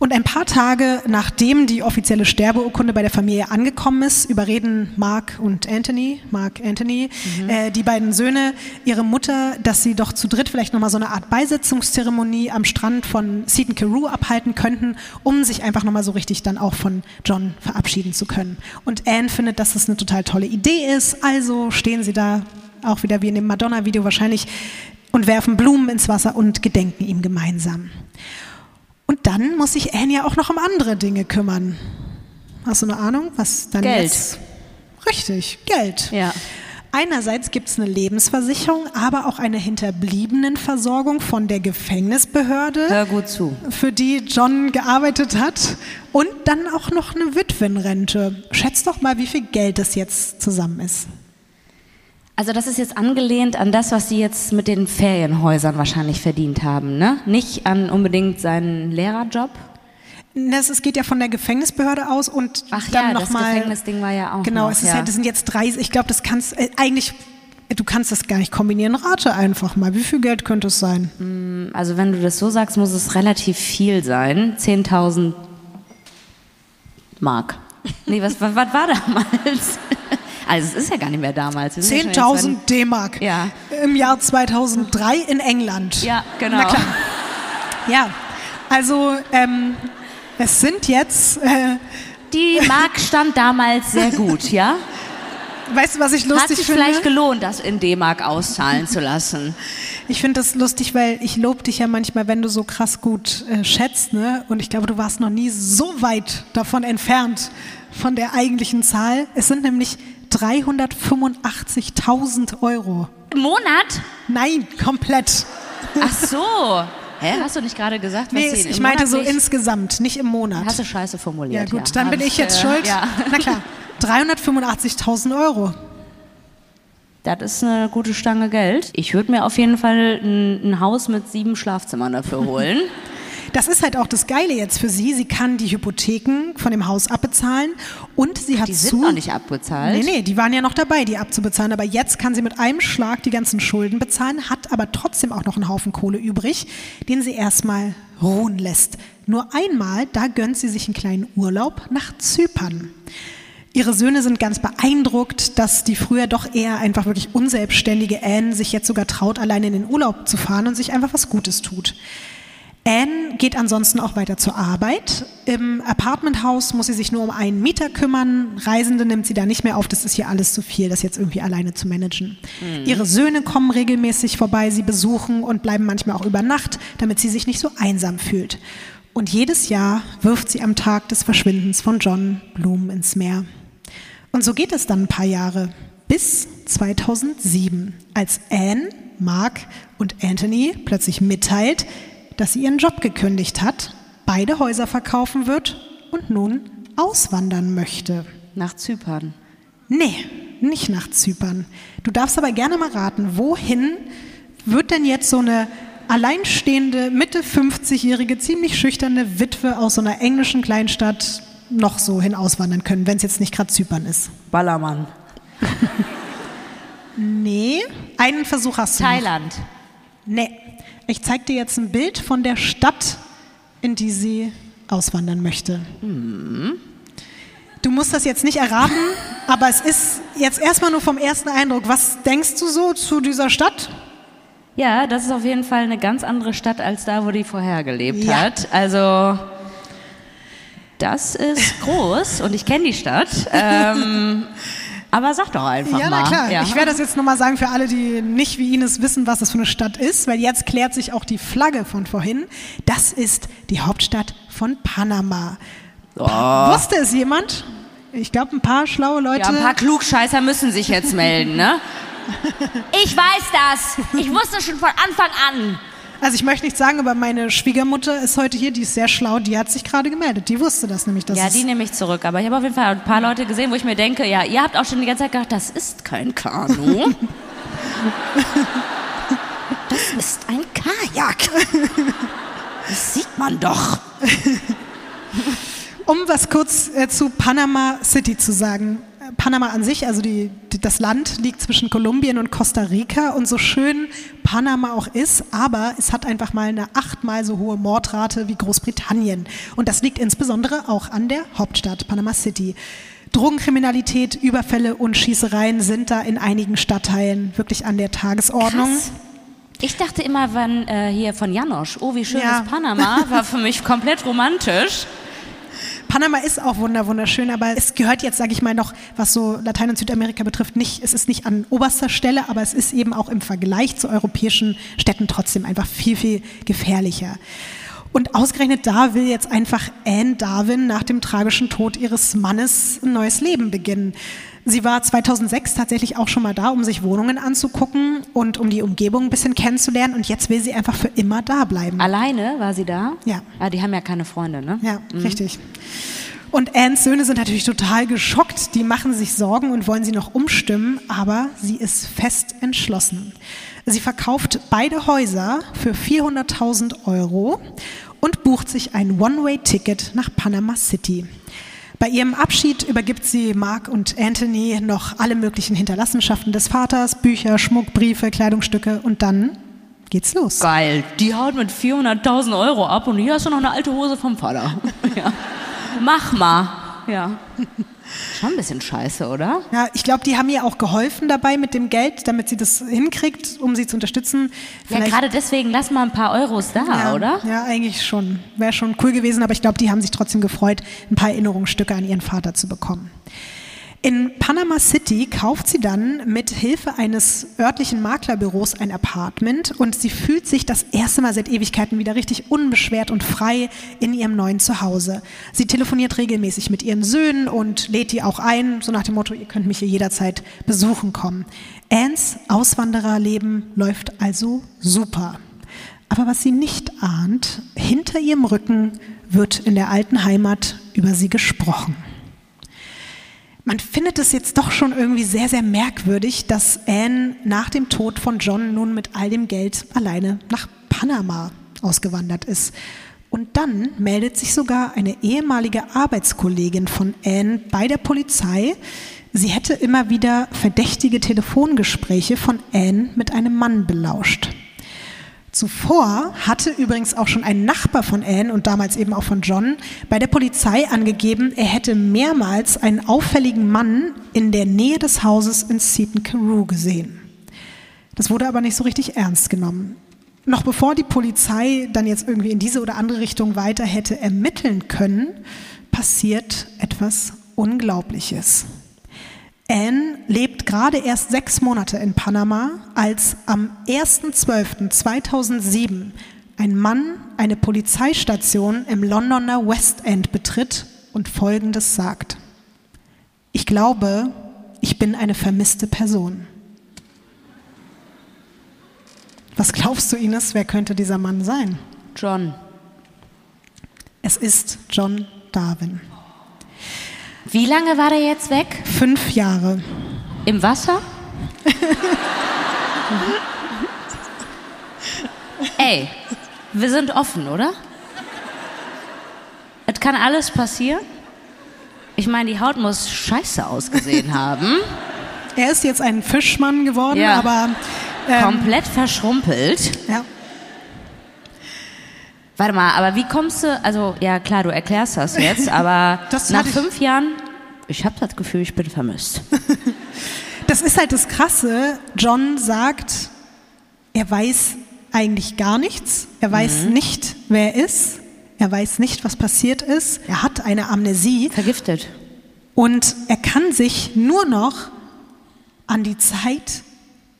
Und ein paar Tage nachdem die offizielle Sterbeurkunde bei der Familie angekommen ist, überreden Mark und Anthony, Mark Anthony, äh, die beiden Söhne, ihre Mutter, dass sie doch zu dritt vielleicht nochmal so eine Art Beisetzungszeremonie am Strand von Seaton Carew abhalten könnten, um sich einfach nochmal so richtig dann auch von John verabschieden zu können. Und Anne findet, dass das eine total tolle Idee ist, also stehen sie da auch wieder wie in dem Madonna-Video wahrscheinlich und werfen Blumen ins Wasser und gedenken ihm gemeinsam. Und dann muss sich Anne ja auch noch um andere Dinge kümmern. Hast du eine Ahnung, was dann Geld. jetzt? Richtig, Geld. Ja. Einerseits gibt es eine Lebensversicherung, aber auch eine Hinterbliebenenversorgung von der Gefängnisbehörde, Hör gut zu. für die John gearbeitet hat. Und dann auch noch eine Witwenrente. Schätzt doch mal, wie viel Geld das jetzt zusammen ist. Also das ist jetzt angelehnt an das, was Sie jetzt mit den Ferienhäusern wahrscheinlich verdient haben, ne? Nicht an unbedingt seinen Lehrerjob. Das, es geht ja von der Gefängnisbehörde aus und Ach dann ja, noch das mal, Gefängnisding war ja auch Genau, noch, es ist ja. halt, das sind jetzt drei, ich glaube, das kannst äh, eigentlich, du kannst das gar nicht kombinieren. Rate einfach mal, wie viel Geld könnte es sein? Also wenn du das so sagst, muss es relativ viel sein. 10.000 Mark. Nee, was, was, was war damals? [LAUGHS] Also es ist ja gar nicht mehr damals. Wir sind ja schon jetzt 10.000 D-Mark Ja. im Jahr 2003 in England. Ja, genau. Na klar. Ja, also ähm, es sind jetzt, äh, Die Mark stand damals sehr gut, ja? [LAUGHS] weißt du, was ich Hat lustig sich finde? vielleicht gelohnt, das in D-Mark auszahlen zu lassen. Ich finde das lustig, weil ich lobe dich ja manchmal, wenn du so krass gut äh, schätzt, ne? Und ich glaube, du warst noch nie so weit davon entfernt von der eigentlichen Zahl. Es sind nämlich 385.000 Euro. Im Monat? Nein, komplett. Ach so. Hä, hast du nicht gerade gesagt, was Nee, ich meinte so monatlich- insgesamt, nicht im Monat. Hast du scheiße ja formuliert. gut, dann Hab bin ich jetzt äh, schuld. Ja. Na klar, 385.000 Euro. Das ist eine gute Stange Geld. Ich würde mir auf jeden Fall ein, ein Haus mit sieben Schlafzimmern dafür holen. [LAUGHS] Das ist halt auch das Geile jetzt für sie. Sie kann die Hypotheken von dem Haus abbezahlen und sie hat Die zu sind noch nicht abgezahlt. Nee, nee, die waren ja noch dabei, die abzubezahlen. Aber jetzt kann sie mit einem Schlag die ganzen Schulden bezahlen, hat aber trotzdem auch noch einen Haufen Kohle übrig, den sie erstmal ruhen lässt. Nur einmal, da gönnt sie sich einen kleinen Urlaub nach Zypern. Ihre Söhne sind ganz beeindruckt, dass die früher doch eher einfach wirklich unselbstständige Anne sich jetzt sogar traut, alleine in den Urlaub zu fahren und sich einfach was Gutes tut. Anne geht ansonsten auch weiter zur Arbeit. Im Apartmenthaus muss sie sich nur um einen Mieter kümmern. Reisende nimmt sie da nicht mehr auf. Das ist hier alles zu viel, das jetzt irgendwie alleine zu managen. Ihre Söhne kommen regelmäßig vorbei, sie besuchen und bleiben manchmal auch über Nacht, damit sie sich nicht so einsam fühlt. Und jedes Jahr wirft sie am Tag des Verschwindens von John Blumen ins Meer. Und so geht es dann ein paar Jahre. Bis 2007, als Anne, Mark und Anthony plötzlich mitteilt, dass sie ihren Job gekündigt hat, beide Häuser verkaufen wird und nun auswandern möchte. Nach Zypern. Nee, nicht nach Zypern. Du darfst aber gerne mal raten, wohin wird denn jetzt so eine alleinstehende, Mitte 50-jährige, ziemlich schüchterne Witwe aus so einer englischen Kleinstadt noch so hin auswandern können, wenn es jetzt nicht gerade Zypern ist? Ballermann. Nee, einen Versuch hast du noch. Thailand. Nee, ich zeig dir jetzt ein Bild von der Stadt, in die sie auswandern möchte. Du musst das jetzt nicht erraten, aber es ist jetzt erstmal nur vom ersten Eindruck. Was denkst du so zu dieser Stadt? Ja, das ist auf jeden Fall eine ganz andere Stadt als da, wo die vorher gelebt Ja. hat. Also das ist groß und ich kenne die Stadt. [LAUGHS] Ähm, aber sag doch einfach ja, mal. na klar. Ja. Ich werde das jetzt nochmal sagen für alle, die nicht wie Ines wissen, was das für eine Stadt ist, weil jetzt klärt sich auch die Flagge von vorhin. Das ist die Hauptstadt von Panama. Pa Wusste es jemand? Ich glaube, ein paar schlaue Leute. ja, ein paar Klugscheißer müssen sich jetzt melden, ne? [LAUGHS] Ich weiß das. Ich wusste schon von Anfang an. Also ich möchte nicht sagen, aber meine Schwiegermutter ist heute hier, die ist sehr schlau, die hat sich gerade gemeldet. Die wusste das nämlich. Dass Ja, die nehme ich zurück. Aber ich habe auf jeden Fall ein paar Leute gesehen, wo ich mir denke, ja, ihr habt auch schon die ganze Zeit gedacht, das ist kein Kanu. [LAUGHS] Das ist ein Kajak. Das sieht man doch. Um was kurz äh, zu Panama City zu sagen. Panama an sich, also die, die, das Land liegt zwischen Kolumbien und Costa Rica und so schön Panama auch ist, aber es hat einfach mal eine achtmal so hohe Mordrate wie Großbritannien. Und das liegt insbesondere auch an der Hauptstadt Panama City. Drogenkriminalität, Überfälle und Schießereien sind da in einigen Stadtteilen wirklich an der Tagesordnung. Krass. Ich dachte immer, wann äh, hier von Janosch, oh wie schön Ja. ist Panama, war für mich komplett romantisch. Panama ist auch wunder wunderschön, aber es gehört jetzt, sage ich mal, noch, was so Latein- und Südamerika betrifft, nicht, es ist nicht an oberster Stelle, aber es ist eben auch im Vergleich zu europäischen Städten trotzdem einfach viel, viel gefährlicher. Und ausgerechnet da will jetzt einfach Anne Darwin nach dem tragischen Tod ihres Mannes ein neues Leben beginnen. Sie war 2006 tatsächlich auch schon mal da, um sich Wohnungen anzugucken und um die Umgebung ein bisschen kennenzulernen. Und jetzt will sie einfach für immer da bleiben. Alleine war sie da? Ja. Ah, die haben ja keine Freunde, ne? Ja, richtig. Und Annes Söhne sind natürlich total geschockt. Die machen sich Sorgen und wollen sie noch umstimmen, aber sie ist fest entschlossen. Sie verkauft beide Häuser für 400.000 Euro und bucht sich ein One-Way-Ticket nach Panama City. Bei ihrem Abschied übergibt sie Mark und Anthony noch alle möglichen Hinterlassenschaften des Vaters, Bücher, Schmuck, Briefe, Kleidungsstücke und dann geht's los. Geil, die haut mit 400.000 Euro ab und hier hast du noch eine alte Hose vom Vater. [LAUGHS] ja. Mach mal. Ja. Schon ein bisschen scheiße, oder? Ja, ich glaube, die haben ihr auch geholfen dabei mit dem Geld, damit sie das hinkriegt, um sie zu unterstützen. Ja, gerade deswegen lass mal ein paar Euros da, ja, oder? Ja, eigentlich schon. Wäre schon cool gewesen, aber ich glaube, die haben sich trotzdem gefreut, ein paar Erinnerungsstücke an ihren Vater zu bekommen. In Panama City kauft sie dann mit Hilfe eines örtlichen Maklerbüros ein Apartment und sie fühlt sich das erste Mal seit Ewigkeiten wieder richtig unbeschwert und frei in ihrem neuen Zuhause. Sie telefoniert regelmäßig mit ihren Söhnen und lädt die auch ein, so nach dem Motto, ihr könnt mich hier jederzeit besuchen kommen. Anns Auswandererleben läuft also super. Aber was sie nicht ahnt, hinter ihrem Rücken wird in der alten Heimat über sie gesprochen. Man findet es jetzt doch schon irgendwie sehr, sehr merkwürdig, dass Anne nach dem Tod von John nun mit all dem Geld alleine nach Panama ausgewandert ist. Und dann meldet sich sogar eine ehemalige Arbeitskollegin von Anne bei der Polizei. Sie hätte immer wieder verdächtige Telefongespräche von Anne mit einem Mann belauscht. Zuvor hatte übrigens auch schon ein Nachbar von Anne und damals eben auch von John bei der Polizei angegeben, er hätte mehrmals einen auffälligen Mann in der Nähe des Hauses in Seaton Carew gesehen. Das wurde aber nicht so richtig ernst genommen. Noch bevor die Polizei dann jetzt irgendwie in diese oder andere Richtung weiter hätte ermitteln können, passiert etwas Unglaubliches. Anne lebt gerade erst sechs Monate in Panama, als am 1.12.2007 ein Mann eine Polizeistation im Londoner West End betritt und Folgendes sagt. Ich glaube, ich bin eine vermisste Person. Was glaubst du, Ines, wer könnte dieser Mann sein? John. Es ist John Darwin. Wie lange war der jetzt weg? Fünf Jahre. Im Wasser? [LAUGHS] Ey, wir sind offen, oder? Es kann alles passieren. Ich meine, die Haut muss scheiße ausgesehen [LAUGHS] haben. Er ist jetzt ein Fischmann geworden, Ja. aber ähm, Komplett verschrumpelt. ja, Warte mal, aber wie kommst du, also ja klar, du erklärst das jetzt, [LAUGHS] aber Das nach fünf Jahren, ich habe das Gefühl, ich bin vermisst. [LAUGHS] Das ist halt das Krasse. John sagt, er weiß eigentlich gar nichts. Er weiß Mhm. nicht, wer er ist. Er weiß nicht, was passiert ist. Er hat eine Amnesie Vergiftet. und er kann sich nur noch an die Zeit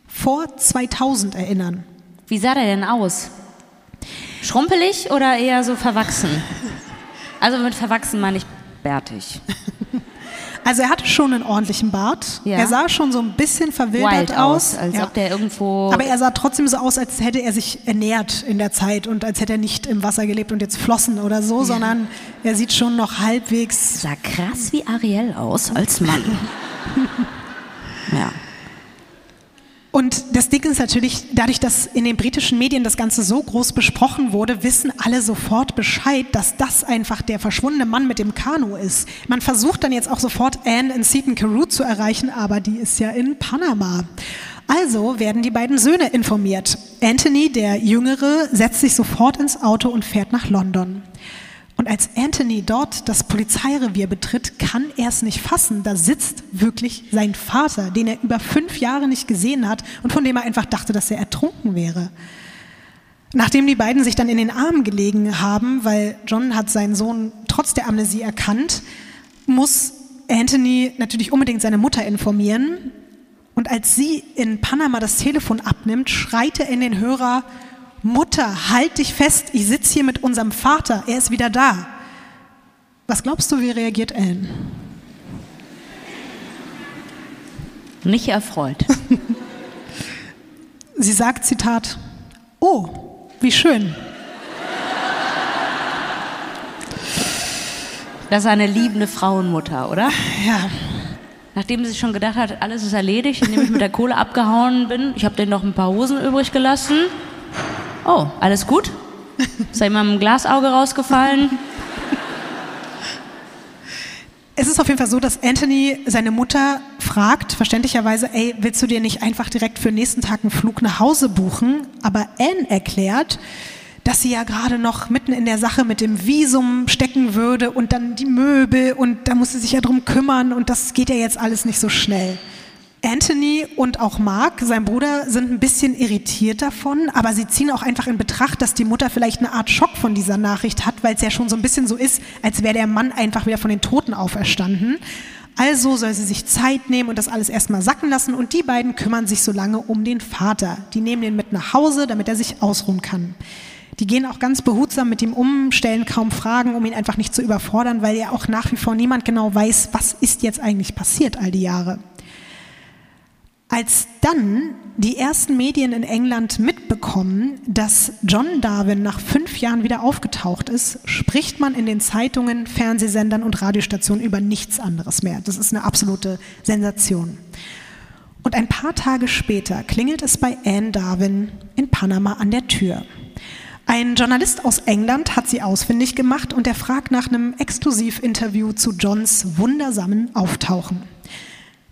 vor 2000 erinnern. Wie sah der denn aus? Schrumpelig oder eher so verwachsen? [LAUGHS] Also mit verwachsen meine ich bärtig. Also er hatte schon einen ordentlichen Bart. Ja. Er sah schon so ein bisschen verwildert Wild aus. aus, als Ja. ob der irgendwo. Aber er sah trotzdem so aus, als hätte er sich ernährt in der Zeit und als hätte er nicht im Wasser gelebt und jetzt flossen oder so, sondern er sieht schon noch halbwegs. sah krass wie Ariel aus als Mann. [LAUGHS] ja. Und das Ding ist natürlich, dadurch, dass in den britischen Medien das Ganze so groß besprochen wurde, wissen alle sofort Bescheid, dass das einfach der verschwundene Mann mit dem Kanu ist. Man versucht dann jetzt auch sofort Anne in Seaton Carew zu erreichen, aber die ist ja in Panama. Also werden die beiden Söhne informiert. Anthony, der Jüngere, setzt sich sofort ins Auto und fährt nach London. Und als Anthony dort das Polizeirevier betritt, kann er es nicht fassen. Da sitzt wirklich sein Vater, den er über fünf Jahre nicht gesehen hat und von dem er einfach dachte, dass er ertrunken wäre. Nachdem die beiden sich dann in den Arm gelegen haben, weil John hat seinen Sohn trotz der Amnesie erkannt, muss Anthony natürlich unbedingt seine Mutter informieren. Und als sie in Panama das Telefon abnimmt, schreit er in den Hörer, Mutter, halt dich fest, ich sitze hier mit unserem Vater, er ist wieder da. Was glaubst du, wie reagiert Anne? Nicht erfreut. [LAUGHS] Sie sagt, Zitat, oh, wie schön. Das ist eine liebende Frauenmutter, oder? Ja, Nachdem sie schon gedacht hat, alles ist erledigt, indem ich mit der Kohle abgehauen bin. Ich habe denen noch ein paar Hosen übrig gelassen. Oh, alles gut? [LAUGHS] Ist da jemandem ein Glasauge rausgefallen? Es ist auf jeden Fall so, dass Anthony seine Mutter fragt, verständlicherweise, ey, willst du dir nicht einfach direkt für den nächsten Tag einen Flug nach Hause buchen? Aber Anne erklärt, dass sie ja gerade noch mitten in der Sache mit dem Visum stecken würde und dann die Möbel und da muss sie sich ja drum kümmern und das geht ja jetzt alles nicht so schnell. Anthony und auch Mark, sein Bruder, sind ein bisschen irritiert davon, aber sie ziehen auch einfach in Betracht, dass die Mutter vielleicht eine Art Schock von dieser Nachricht hat, weil es ja schon so ein bisschen so ist, als wäre der Mann einfach wieder von den Toten auferstanden. Also soll sie sich Zeit nehmen und das alles erstmal sacken lassen und die beiden kümmern sich so lange um den Vater. Die nehmen den mit nach Hause, damit er sich ausruhen kann. Die gehen auch ganz behutsam mit ihm um, stellen kaum Fragen, um ihn einfach nicht zu überfordern, weil ja auch nach wie vor niemand genau weiß, was ist jetzt eigentlich passiert all die Jahre. Als dann die ersten Medien in England mitbekommen, dass John Darwin nach fünf Jahren wieder aufgetaucht ist, spricht man in den Zeitungen, Fernsehsendern und Radiostationen über nichts anderes mehr. Das ist eine absolute Sensation. Und ein paar Tage später klingelt es bei Anne Darwin in Panama an der Tür. Ein Journalist aus England hat sie ausfindig gemacht und er fragt nach einem Exklusivinterview zu Johns wundersamen Auftauchen.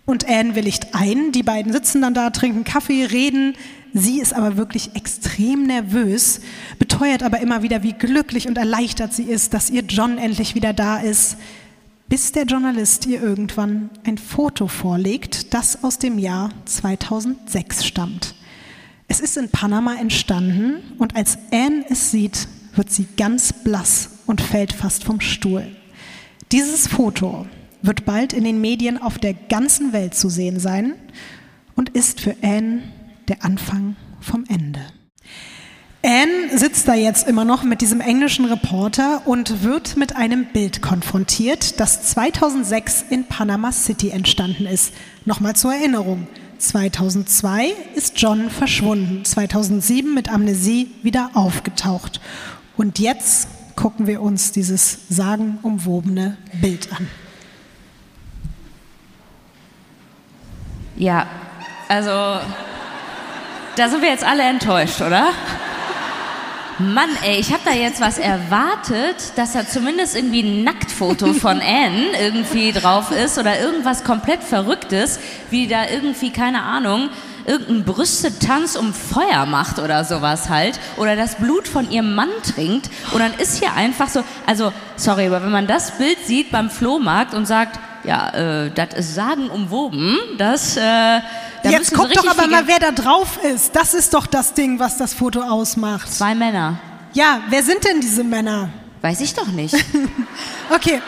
Und Anne willigt ein. Die beiden sitzen dann da, trinken Kaffee, reden. Sie ist aber wirklich extrem nervös, beteuert aber immer wieder, wie glücklich und erleichtert sie ist, dass ihr John endlich wieder da ist, bis der Journalist ihr irgendwann ein Foto vorlegt, das aus dem Jahr 2006 stammt. Es ist in Panama entstanden und als Anne es sieht, wird sie ganz blass und fällt fast vom Stuhl. Dieses Foto wird bald in den Medien auf der ganzen Welt zu sehen sein und ist für Anne der Anfang vom Ende. Anne sitzt da jetzt immer noch mit diesem englischen Reporter und wird mit einem Bild konfrontiert, das 2006 in Panama City entstanden ist. Nochmal zur Erinnerung. 2002 ist John verschwunden, 2007 mit Amnesie wieder aufgetaucht. Und jetzt gucken wir uns dieses sagenumwobene Bild an. Ja, also da sind wir jetzt alle enttäuscht, oder? Mann, ey, ich habe da jetzt was erwartet, dass da zumindest irgendwie ein Nacktfoto von [LAUGHS] Anne irgendwie drauf ist oder irgendwas komplett Verrücktes, wie da irgendwie, keine Ahnung, irgendein Brüstetanz um Feuer macht oder sowas halt oder das Blut von ihrem Mann trinkt und dann ist hier einfach so, also sorry, aber wenn man das Bild sieht beim Flohmarkt und sagt, ja, äh, das ist sagenumwoben, das, äh, da Jetzt guck doch aber mal, wer da drauf ist. Das ist doch das Ding, was das Foto ausmacht. Zwei Männer. Ja, wer sind denn diese Männer? Weiß ich doch nicht. [LAUGHS] Okay.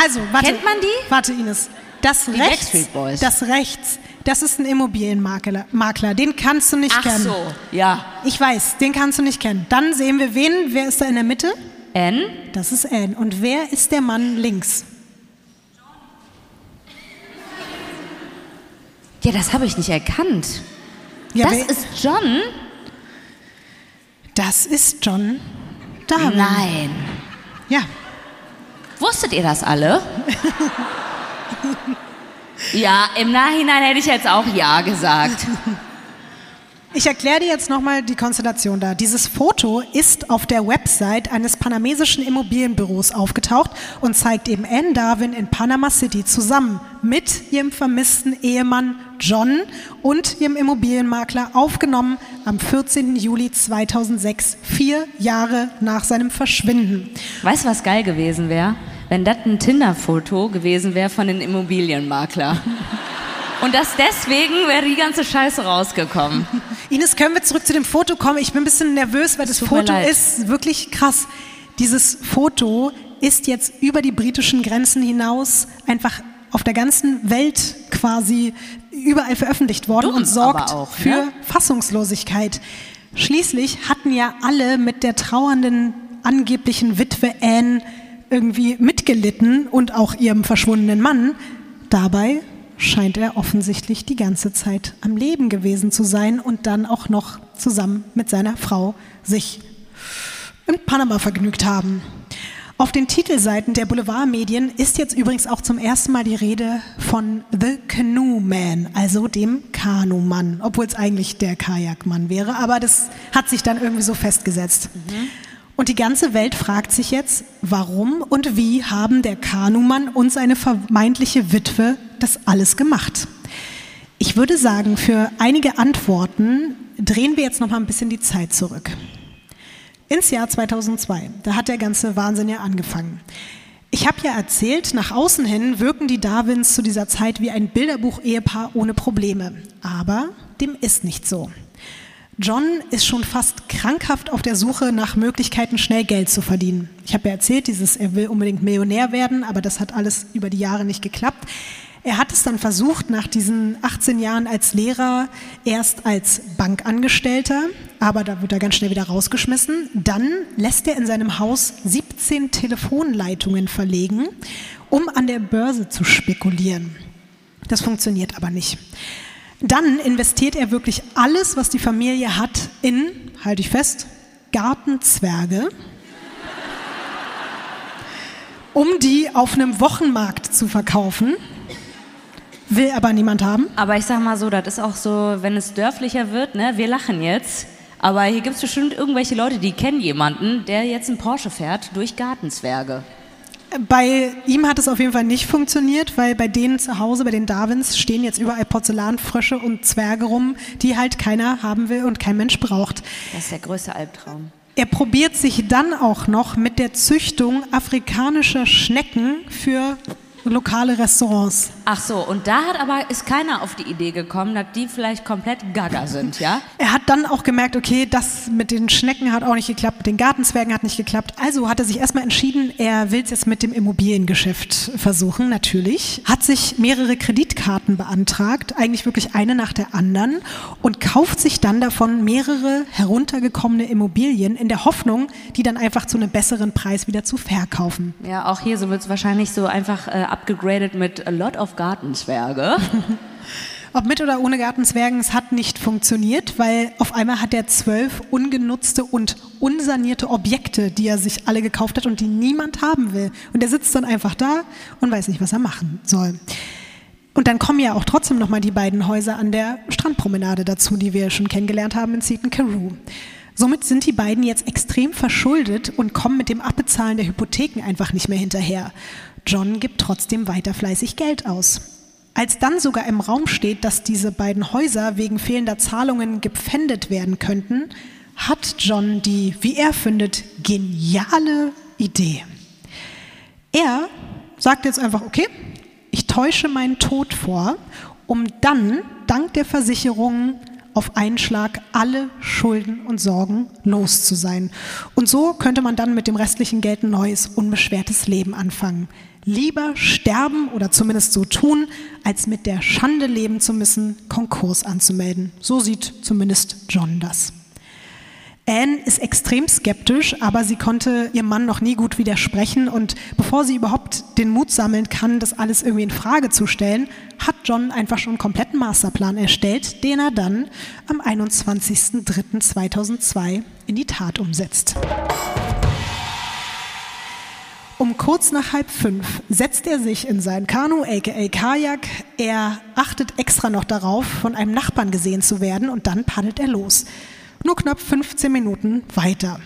Also, warte. Kennt man die? Warte, Ines. Das rechts, Backstreet Boys. das rechts, das ist ein Immobilienmakler. Makler. Den kannst du nicht Ach kennen. so, ja. Ich weiß, den kannst du nicht kennen. Dann sehen wir wen. Wer ist da in der Mitte? N? Das ist Anne. Und wer ist der Mann links? Ja, das habe ich nicht erkannt. Ja, das ist John? das ist John Darwin. Nein. Ja. Wusstet ihr das alle? [LAUGHS] ja, im Nachhinein hätte ich jetzt auch Ja gesagt. [LAUGHS] Ich erkläre dir jetzt nochmal die Konstellation da. Dieses Foto ist auf der Website eines panamesischen Immobilienbüros aufgetaucht und zeigt eben Anne Darwin in Panama City zusammen mit ihrem vermissten Ehemann John und ihrem Immobilienmakler aufgenommen am 14. Juli 2006, vier Jahre nach seinem Verschwinden. Weißt du, was geil gewesen wäre? Wenn das ein Tinder-Foto gewesen wäre von den Immobilienmakler. Und das deswegen wäre die ganze Scheiße rausgekommen. Ines, können wir zurück zu dem Foto kommen? Ich bin ein bisschen nervös, weil das Tut Foto ist wirklich krass. Dieses Foto ist jetzt über die britischen Grenzen hinaus einfach auf der ganzen Welt quasi überall veröffentlicht worden Dumm und sorgt auch, für ne? Fassungslosigkeit. Schließlich hatten ja alle mit der trauernden angeblichen Witwe Anne irgendwie mitgelitten und auch ihrem verschwundenen Mann. Dabei scheint er offensichtlich die ganze Zeit am Leben gewesen zu sein und dann auch noch zusammen mit seiner Frau sich in Panama vergnügt haben. Auf den Titelseiten der Boulevardmedien ist jetzt übrigens auch zum ersten Mal die Rede von The Canoe Man, also dem Kanumann, obwohl es eigentlich der Kajakmann wäre, aber das hat sich dann irgendwie so festgesetzt. Und die ganze Welt fragt sich jetzt, warum und wie haben der Kanumann und seine vermeintliche Witwe das alles gemacht? Ich würde sagen, für einige Antworten drehen wir jetzt noch mal ein bisschen die Zeit zurück. Ins Jahr 2002, da hat der ganze Wahnsinn ja angefangen. Ich habe ja erzählt, nach außen hin wirken die Darwins zu dieser Zeit wie ein Bilderbuch-Ehepaar ohne Probleme. Aber dem ist nicht so. John ist schon fast krankhaft auf der Suche nach Möglichkeiten, schnell Geld zu verdienen. Ich habe ja erzählt, dieses, er will unbedingt Millionär werden, aber das hat alles über die Jahre nicht geklappt. Er hat es dann versucht, nach diesen 18 Jahren als Lehrer, erst als Bankangestellter, aber da wird er ganz schnell wieder rausgeschmissen. Dann lässt er in seinem Haus 17 Telefonleitungen verlegen, um an der Börse zu spekulieren. Das funktioniert aber nicht. Dann investiert er wirklich alles, was die Familie hat, in, halte ich fest, Gartenzwerge, um die auf einem Wochenmarkt zu verkaufen. Will aber niemand haben. Aber ich sag mal so, das ist auch so, wenn es dörflicher wird, ne, wir lachen jetzt. Aber hier gibt es bestimmt irgendwelche Leute, die kennen jemanden, der jetzt einen Porsche fährt durch Gartenzwerge. Bei ihm hat es auf jeden Fall nicht funktioniert, weil bei denen zu Hause, bei den Darwins, stehen jetzt überall Porzellanfrösche und Zwerge rum, die halt keiner haben will und kein Mensch braucht. Das ist der größte Albtraum. Er probiert sich dann auch noch mit der Züchtung afrikanischer Schnecken für lokale Restaurants. Ach so, und da hat aber ist keiner auf die Idee gekommen, dass die vielleicht komplett gaga sind, ja? Er hat dann auch gemerkt, okay, das mit den Schnecken hat auch nicht geklappt, mit den Gartenzwergen hat nicht geklappt. Also hat er sich erstmal entschieden, er will es jetzt mit dem Immobiliengeschäft versuchen, natürlich. Hat sich mehrere Kreditkarten beantragt, eigentlich wirklich eine nach der anderen und kauft sich dann davon mehrere heruntergekommene Immobilien in der Hoffnung, die dann einfach zu einem besseren Preis wieder zu verkaufen. Ja, auch hier so wird es wahrscheinlich so einfach äh, abgegradet mit a lot of Gartenzwerge. [LAUGHS] Ob mit oder ohne Gartenzwergen, es hat nicht funktioniert, weil auf einmal hat er zwölf ungenutzte und unsanierte Objekte, die er sich alle gekauft hat und die niemand haben will. Und er sitzt dann einfach da und weiß nicht, was er machen soll. Und dann kommen ja auch trotzdem nochmal die beiden Häuser an der Strandpromenade dazu, die wir schon kennengelernt haben in Seaton Carew. Somit sind die beiden jetzt extrem verschuldet und kommen mit dem Abbezahlen der Hypotheken einfach nicht mehr hinterher. John gibt trotzdem weiter fleißig Geld aus. Als dann sogar im Raum steht, dass diese beiden Häuser wegen fehlender Zahlungen gepfändet werden könnten, hat John die, wie er findet, geniale Idee. Er sagt jetzt einfach, okay, ich täusche meinen Tod vor, um dann dank der Versicherung auf einen Schlag alle Schulden und Sorgen los zu sein. Und so könnte man dann mit dem restlichen Geld ein neues, unbeschwertes Leben anfangen. Lieber sterben oder zumindest so tun, als mit der Schande leben zu müssen, Konkurs anzumelden. So sieht zumindest John das. Anne ist extrem skeptisch, aber sie konnte ihrem Mann noch nie gut widersprechen und bevor sie überhaupt den Mut sammeln kann, das alles irgendwie in Frage zu stellen, hat John einfach schon einen kompletten Masterplan erstellt, den er dann am 21.03.2002 in die Tat umsetzt. Kurz nach halb fünf setzt er sich in sein Kanu, aka Kajak. Er achtet extra noch darauf, von einem Nachbarn gesehen zu werden und dann paddelt er los. Nur knapp 15 Minuten weiter.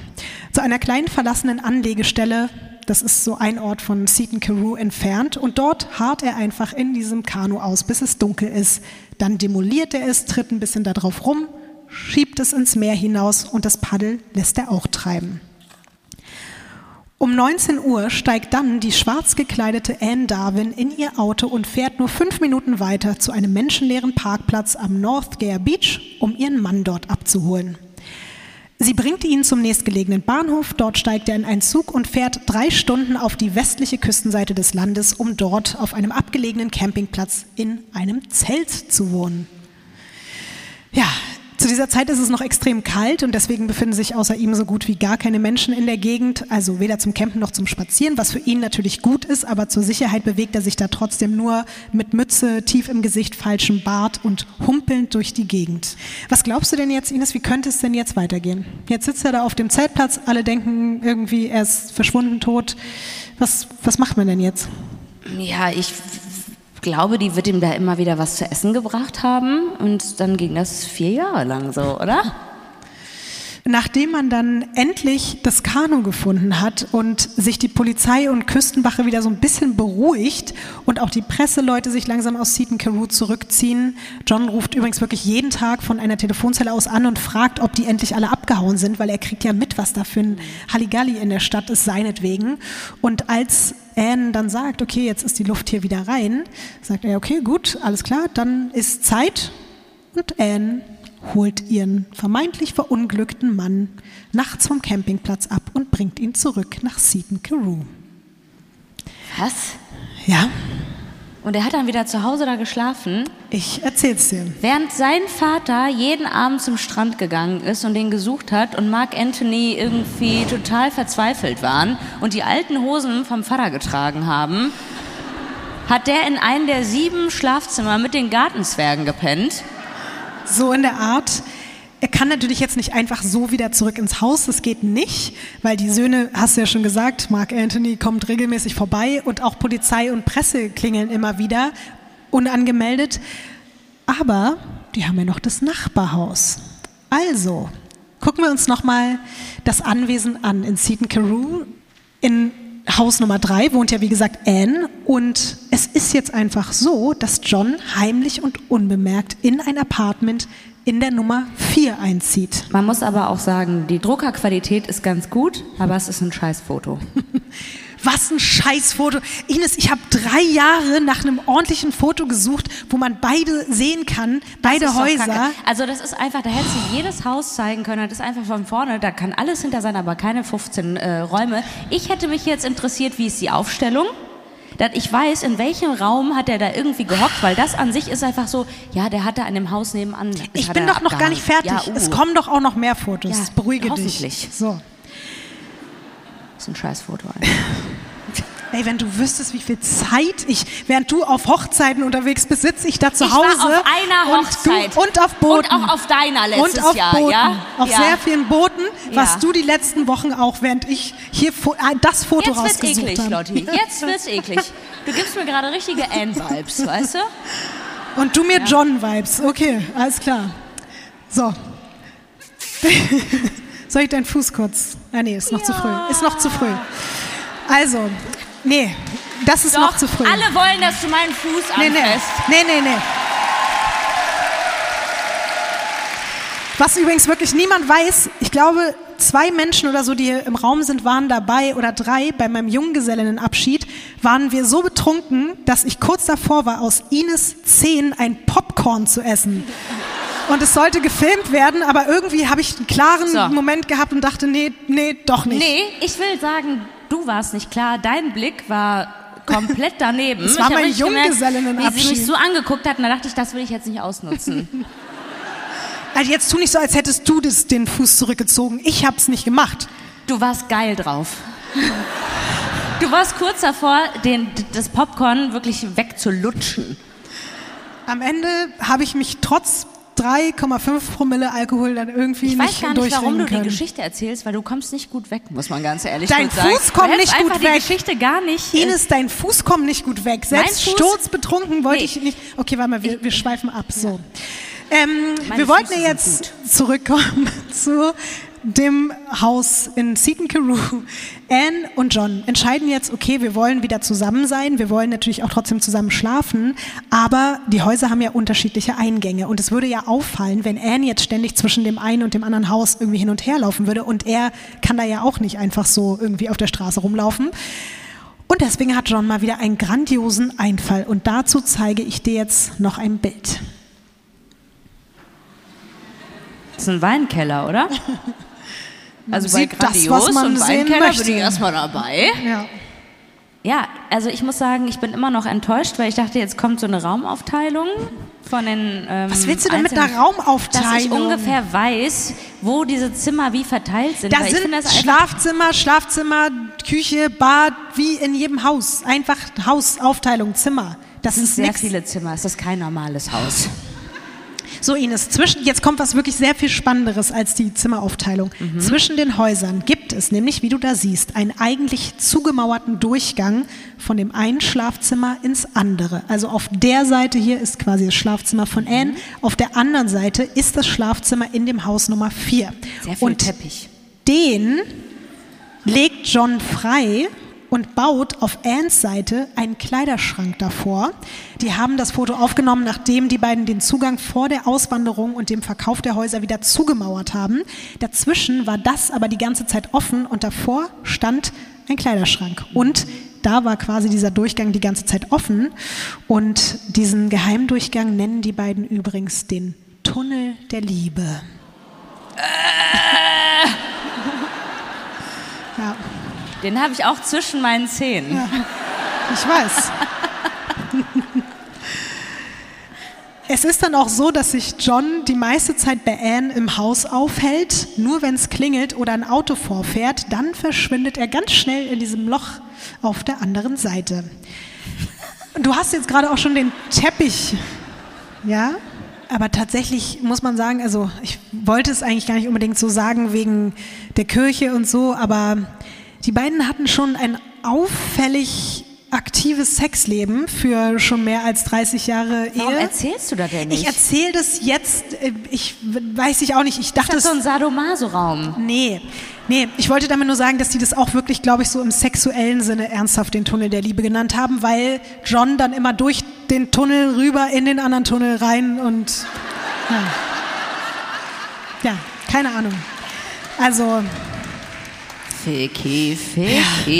Zu einer kleinen verlassenen Anlegestelle, das ist so ein Ort von Seaton Carew entfernt und dort harrt er einfach in diesem Kanu aus, bis es dunkel ist. Dann demoliert er es, tritt ein bisschen darauf rum, schiebt es ins Meer hinaus und das Paddel lässt er auch treiben. Um 19 Uhr steigt dann die schwarz gekleidete Anne Darwin in ihr Auto und fährt nur fünf Minuten weiter zu einem menschenleeren Parkplatz am North Gare Beach, um ihren Mann dort abzuholen. Sie bringt ihn zum nächstgelegenen Bahnhof, dort steigt er in einen Zug und fährt drei Stunden auf die westliche Küstenseite des Landes, um dort auf einem abgelegenen Campingplatz in einem Zelt zu wohnen. Ja, zu dieser Zeit ist es noch extrem kalt und deswegen befinden sich außer ihm so gut wie gar keine Menschen in der Gegend, also weder zum Campen noch zum Spazieren, was für ihn natürlich gut ist, aber zur Sicherheit bewegt er sich da trotzdem nur mit Mütze, tief im Gesicht, falschem Bart und humpelnd durch die Gegend. Was glaubst du denn jetzt, Ines, wie könnte es denn jetzt weitergehen? Jetzt sitzt er da auf dem Zeltplatz, alle denken irgendwie, er ist verschwunden, tot. Was, was macht man denn jetzt? Ja, ich glaube, die wird ihm da immer wieder was zu essen gebracht haben und dann ging das vier Jahre lang so, oder? Nachdem man dann endlich das Kanu gefunden hat und sich die Polizei und Küstenwache wieder so ein bisschen beruhigt und auch die Presseleute sich langsam aus Seaton Carew zurückziehen, John ruft übrigens wirklich jeden Tag von einer Telefonzelle aus an und fragt, ob die endlich alle abgehauen sind, weil er kriegt ja mit, was da für ein Halligalli in der Stadt ist, seinetwegen. Und als Anne dann sagt, okay, jetzt ist die Luft hier wieder rein, sagt er, okay, gut, alles klar, dann ist Zeit. Und Anne holt ihren vermeintlich verunglückten Mann nachts vom Campingplatz ab und bringt ihn zurück nach Seaton Carew. Was? Ja, Und er hat dann wieder zu Hause da geschlafen, ich erzähl's dir. während sein Vater jeden Abend zum Strand gegangen ist und den gesucht hat und Mark Anthony irgendwie total verzweifelt waren und die alten Hosen vom Vater getragen haben, hat der in einem der sieben Schlafzimmer mit den Gartenzwergen gepennt. So in der Art. Er kann natürlich jetzt nicht einfach so wieder zurück ins Haus, das geht nicht, weil die Söhne, hast du ja schon gesagt, Mark Anthony kommt regelmäßig vorbei und auch Polizei und Presse klingeln immer wieder, unangemeldet. Aber die haben ja noch das Nachbarhaus. Also, gucken wir uns nochmal das Anwesen an in Seaton Carew. In Haus Nummer drei wohnt ja wie gesagt Anne und es ist jetzt einfach so, dass John heimlich und unbemerkt in ein Apartment in der Nummer vier einzieht. Man muss aber auch sagen, die Druckerqualität ist ganz gut, aber es ist ein Scheißfoto. [LAUGHS] Was ein Scheißfoto. Ines, ich habe drei Jahre nach einem ordentlichen Foto gesucht, wo man beide sehen kann, beide Häuser. Also das ist einfach, da hättest du jedes Haus zeigen können, das ist einfach von vorne, da kann alles hinter sein, aber keine 15 äh, Räume. Ich hätte mich jetzt interessiert, wie ist die Aufstellung? Dass ich weiß, in welchem Raum hat er da irgendwie gehockt, weil das an sich ist einfach so, ja, der hatte an dem Haus nebenan. Ich bin doch noch gar nicht fertig. Ja, uh, Es kommen doch auch noch mehr Fotos. Ja, Beruhige dich. So. Das ist ein Scheißfoto. Alter. [LAUGHS] Ey, wenn du wüsstest, wie viel Zeit ich, während du auf Hochzeiten unterwegs bist, sitze ich da zu Ich Hause. war auf einer Hochzeit. Und, du, und auf Booten. Und auch auf deiner letztes und auf Jahr, Booten. ja? Auf Ja. sehr vielen Booten, was Ja. du die letzten Wochen auch, während ich hier äh, das Foto Jetzt wird's rausgesucht eklig, habe. Lotti. [LAUGHS] Jetzt wird's eklig. Du gibst mir gerade richtige Anne-Vibes, weißt du? Und du mir John-Vibes. Okay, alles klar. So. [LAUGHS] Soll ich deinen Fuß kurz? Ah, nee, ist noch zu früh. Ist noch zu früh. Also, nee, das ist noch zu früh. alle wollen, dass du meinen Fuß Nee, nee, anfasst. nee, nee, nee. Was übrigens wirklich niemand weiß, ich glaube, zwei Menschen oder so, die hier im Raum sind, waren dabei oder drei bei meinem Junggesellinnenabschied, waren wir so betrunken, dass ich kurz davor war, aus Ines Zehen ein Popcorn zu essen. Und es sollte gefilmt werden, aber irgendwie habe ich einen klaren So. Moment gehabt und dachte, nee, nee, doch nicht. Nee, ich will sagen, du warst nicht klar. Dein Blick war komplett daneben. [LAUGHS] Es Ich war hab mein Junggesellinnenabschied. Wie sie mich so angeguckt hat, und da dachte ich, das will ich jetzt nicht ausnutzen. [LAUGHS] [LAUGHS] Also jetzt tu nicht so, als hättest du das, den Fuß zurückgezogen. Ich habe es nicht gemacht. Du warst geil drauf. Du warst kurz davor, den, das Popcorn wirklich wegzulutschen. Am Ende habe ich mich trotz 3,5 Promille Alkohol dann irgendwie Ich nicht weiß gar nicht, warum du die. Geschichte erzählst, weil du kommst nicht gut weg, muss man ganz ehrlich Dein sagen. Fuß kommt nicht gut einfach weg. die Geschichte gar nicht. Ines, dein Fuß kommt nicht gut weg. Selbst sturzbetrunken wollte Nee. ich nicht. Okay, warte mal, wir, wir schweifen ab. So. Ähm, Meine wir wollten ja jetzt zurückkommen [LAUGHS] zu dem Haus in Seaton Carew. Anne und John entscheiden jetzt, okay, wir wollen wieder zusammen sein, wir wollen natürlich auch trotzdem zusammen schlafen, aber die Häuser haben ja unterschiedliche Eingänge und es würde ja auffallen, wenn Anne jetzt ständig zwischen dem einen und dem anderen Haus irgendwie hin und her laufen würde und er kann da ja auch nicht einfach so irgendwie auf der Straße rumlaufen. Und deswegen hat John mal wieder einen grandiosen Einfall und dazu zeige ich dir jetzt noch ein Bild. Das ist ein Weinkeller, oder? [LAUGHS] Also bei sieht das, Grandios was man und Weinkeller möchte. bin ich erstmal dabei. Ja. Ja, also ich muss sagen, ich bin immer noch enttäuscht, weil ich dachte, jetzt kommt so eine Raumaufteilung von den. Ähm, Was willst du denn mit einer Raumaufteilung? Dass ich ungefähr weiß, wo diese Zimmer wie verteilt sind. Da sind das Schlafzimmer, Schlafzimmer, Küche, Bad, wie in jedem Haus. Einfach Hausaufteilung, Zimmer. Das sind ist sehr nix. viele Zimmer. Es ist kein normales Haus. So Ines, zwischen, jetzt kommt was wirklich sehr viel Spannenderes als die Zimmeraufteilung. Mhm. Zwischen den Häusern gibt es nämlich, wie du da siehst, einen eigentlich zugemauerten Durchgang von dem einen Schlafzimmer ins andere. Also auf der Seite hier ist quasi das Schlafzimmer von Mhm. Anne, auf der anderen Seite ist das Schlafzimmer in dem Haus Nummer 4. Sehr viel Und Teppich. den legt John frei und baut auf Anns Seite einen Kleiderschrank davor. Die haben das Foto aufgenommen, nachdem die beiden den Zugang vor der Auswanderung und dem Verkauf der Häuser wieder zugemauert haben. Dazwischen war das aber die ganze Zeit offen und davor stand ein Kleiderschrank. Und da war quasi dieser Durchgang die ganze Zeit offen. Und diesen Geheimdurchgang nennen die beiden übrigens den Tunnel der Liebe. Ja. [LAUGHS] Den habe ich auch zwischen meinen Zähnen. Ich weiß. Es ist dann auch so, dass sich John die meiste Zeit bei Anne im Haus aufhält. Nur wenn es klingelt oder ein Auto vorfährt, dann verschwindet er ganz schnell in diesem Loch auf der anderen Seite. Du hast jetzt gerade auch schon den Teppich, ja? Aber tatsächlich muss man sagen, also ich wollte es eigentlich gar nicht unbedingt so sagen wegen der Kirche und so, aber die beiden hatten schon ein auffällig aktives Sexleben für schon mehr als 30 Jahre Warum Ehe. erzählst du das denn nicht? Ich erzähle das jetzt, äh, ich weiß ich auch nicht, ich dachte das ist so es ein Sadomaso-Raum. Nee, nee, ich wollte damit nur sagen, dass die das auch wirklich, glaube ich, so im sexuellen Sinne ernsthaft den Tunnel der Liebe genannt haben, weil John dann immer durch den Tunnel rüber in den anderen Tunnel rein und ja, ja keine Ahnung. Also, Ficky, Ficky.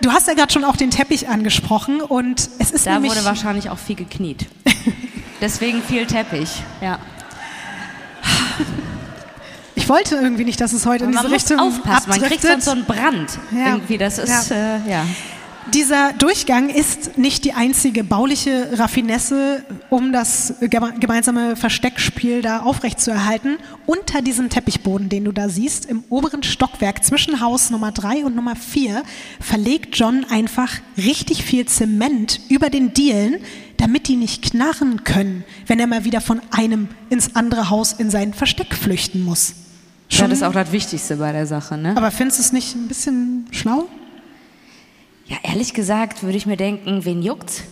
du hast ja gerade schon auch den Teppich angesprochen und es ist Da wurde wahrscheinlich auch viel gekniet. [LAUGHS] Deswegen viel Teppich. Ja. ich wollte irgendwie nicht, dass es heute in man diese muss Richtung aufpassen, man kriegt sonst so einen Brand. Ja. Irgendwie, das ist, ja. Äh, ja. Dieser Durchgang ist nicht die einzige bauliche Raffinesse, um das geme- gemeinsame Versteckspiel da aufrechtzuerhalten. Unter diesem Teppichboden, den du da siehst, im oberen Stockwerk zwischen Haus Nummer 3 und Nummer 4, verlegt John einfach richtig viel Zement über den Dielen, damit die nicht knarren können, wenn er mal wieder von einem ins andere Haus in sein Versteck flüchten muss. ja, das ist auch das Wichtigste bei der Sache, ne? Aber findest du es nicht ein bisschen schlau? Ja, ehrlich gesagt würde ich mir denken, wen juckt's?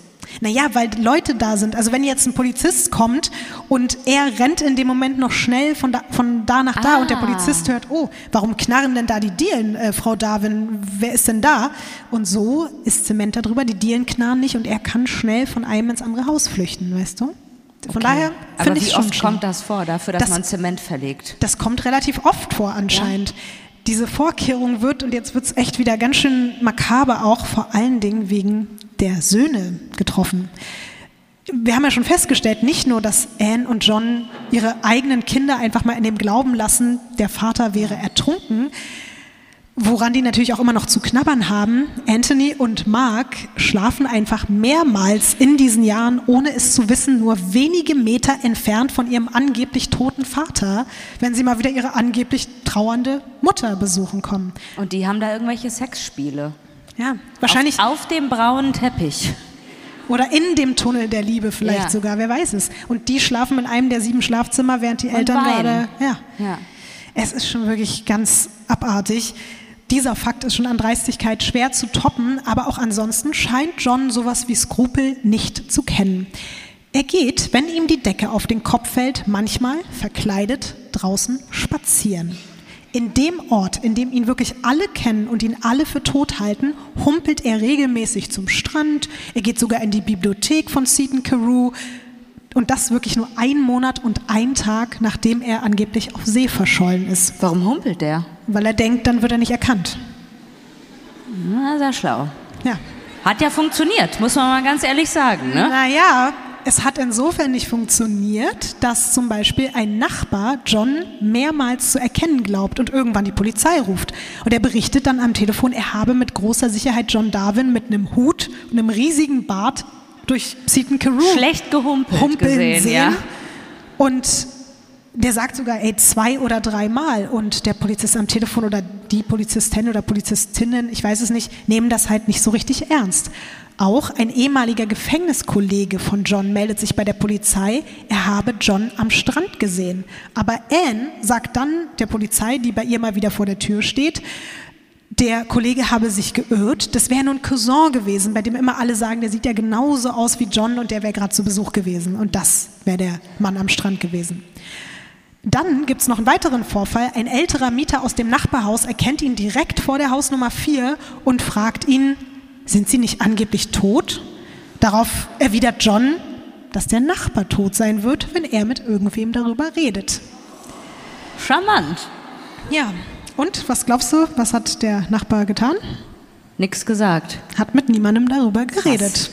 Naja, weil Leute da sind. Also wenn jetzt ein Polizist kommt und er rennt in dem Moment noch schnell von da, von da nach da und der Ah. Polizist hört, oh, warum knarren denn da die Dielen, äh, Frau Darwin? Wer ist denn da? Und so ist Zement darüber, die Dielen knarren nicht und er kann schnell von einem ins andere Haus flüchten, weißt du? Von daher Aber finde ich wie schon oft schlau. kommt das vor, dafür, dass Das- man Zement verlegt? Das kommt relativ oft vor anscheinend. Diese Vorkehrung wird, und jetzt wird es echt wieder ganz schön makaber, auch vor allen Dingen wegen der Söhne getroffen. Wir haben ja schon festgestellt, nicht nur, dass Anne und John ihre eigenen Kinder einfach mal in dem Glauben lassen, der Vater wäre ertrunken, Woran die natürlich auch immer noch zu knabbern haben, Anthony und Mark schlafen einfach mehrmals in diesen Jahren, ohne es zu wissen, nur wenige Meter entfernt von ihrem angeblich toten Vater, wenn sie mal wieder ihre angeblich trauernde Mutter besuchen kommen. Und die haben da irgendwelche Sexspiele. Ja, wahrscheinlich. Auf, auf dem braunen Teppich. Oder in dem Tunnel der Liebe vielleicht Ja. sogar, wer weiß es. Und die schlafen in einem der sieben Schlafzimmer, während die Eltern weinen. gerade. Ja. Ja. Es ist schon wirklich ganz abartig. Dieser Fakt ist schon an Dreistigkeit schwer zu toppen, aber auch ansonsten scheint John sowas wie Skrupel nicht zu kennen. Er geht, wenn ihm die Decke auf den Kopf fällt, manchmal verkleidet draußen spazieren. In dem Ort, in dem ihn wirklich alle kennen und ihn alle für tot halten, humpelt er regelmäßig zum Strand. Er geht sogar in die Bibliothek von Seaton Carew. Und das wirklich nur ein Monat und ein Tag, nachdem er angeblich auf See verschollen ist. Warum humpelt der? Weil er denkt, dann wird er nicht erkannt. Na, sehr schlau. Ja. Hat ja funktioniert, muss man mal ganz ehrlich sagen, ne? Naja, es hat insofern nicht funktioniert, dass zum Beispiel ein Nachbar John mehrmals zu erkennen glaubt und irgendwann die Polizei ruft. Und er berichtet dann am Telefon, er habe mit großer Sicherheit John Darwin mit einem Hut und einem riesigen Bart durch Seaton Carew Schlecht gehumpelt humpeln gesehen, sehen. ja. Und der sagt sogar, ey, zwei oder dreimal. Und der Polizist am Telefon oder die Polizistin oder Polizistinnen, ich weiß es nicht, nehmen das halt nicht so richtig ernst. Auch ein ehemaliger Gefängniskollege von John meldet sich bei der Polizei, er habe John am Strand gesehen. Aber Anne sagt dann der Polizei, die bei ihr mal wieder vor der Tür steht, der Kollege habe sich geirrt. Das wäre nur ein Cousin gewesen, bei dem immer alle sagen, der sieht ja genauso aus wie John und der wäre gerade zu Besuch gewesen. Und das wäre der Mann am Strand gewesen. Dann gibt es noch einen weiteren Vorfall. Ein älterer Mieter aus dem Nachbarhaus erkennt ihn direkt vor der Hausnummer 4 und fragt ihn, sind Sie nicht angeblich tot? Darauf erwidert John, dass der Nachbar tot sein wird, wenn er mit irgendwem darüber redet. Charmant. Ja, und was glaubst du, was hat der Nachbar getan? Nix gesagt. Hat mit niemandem darüber geredet.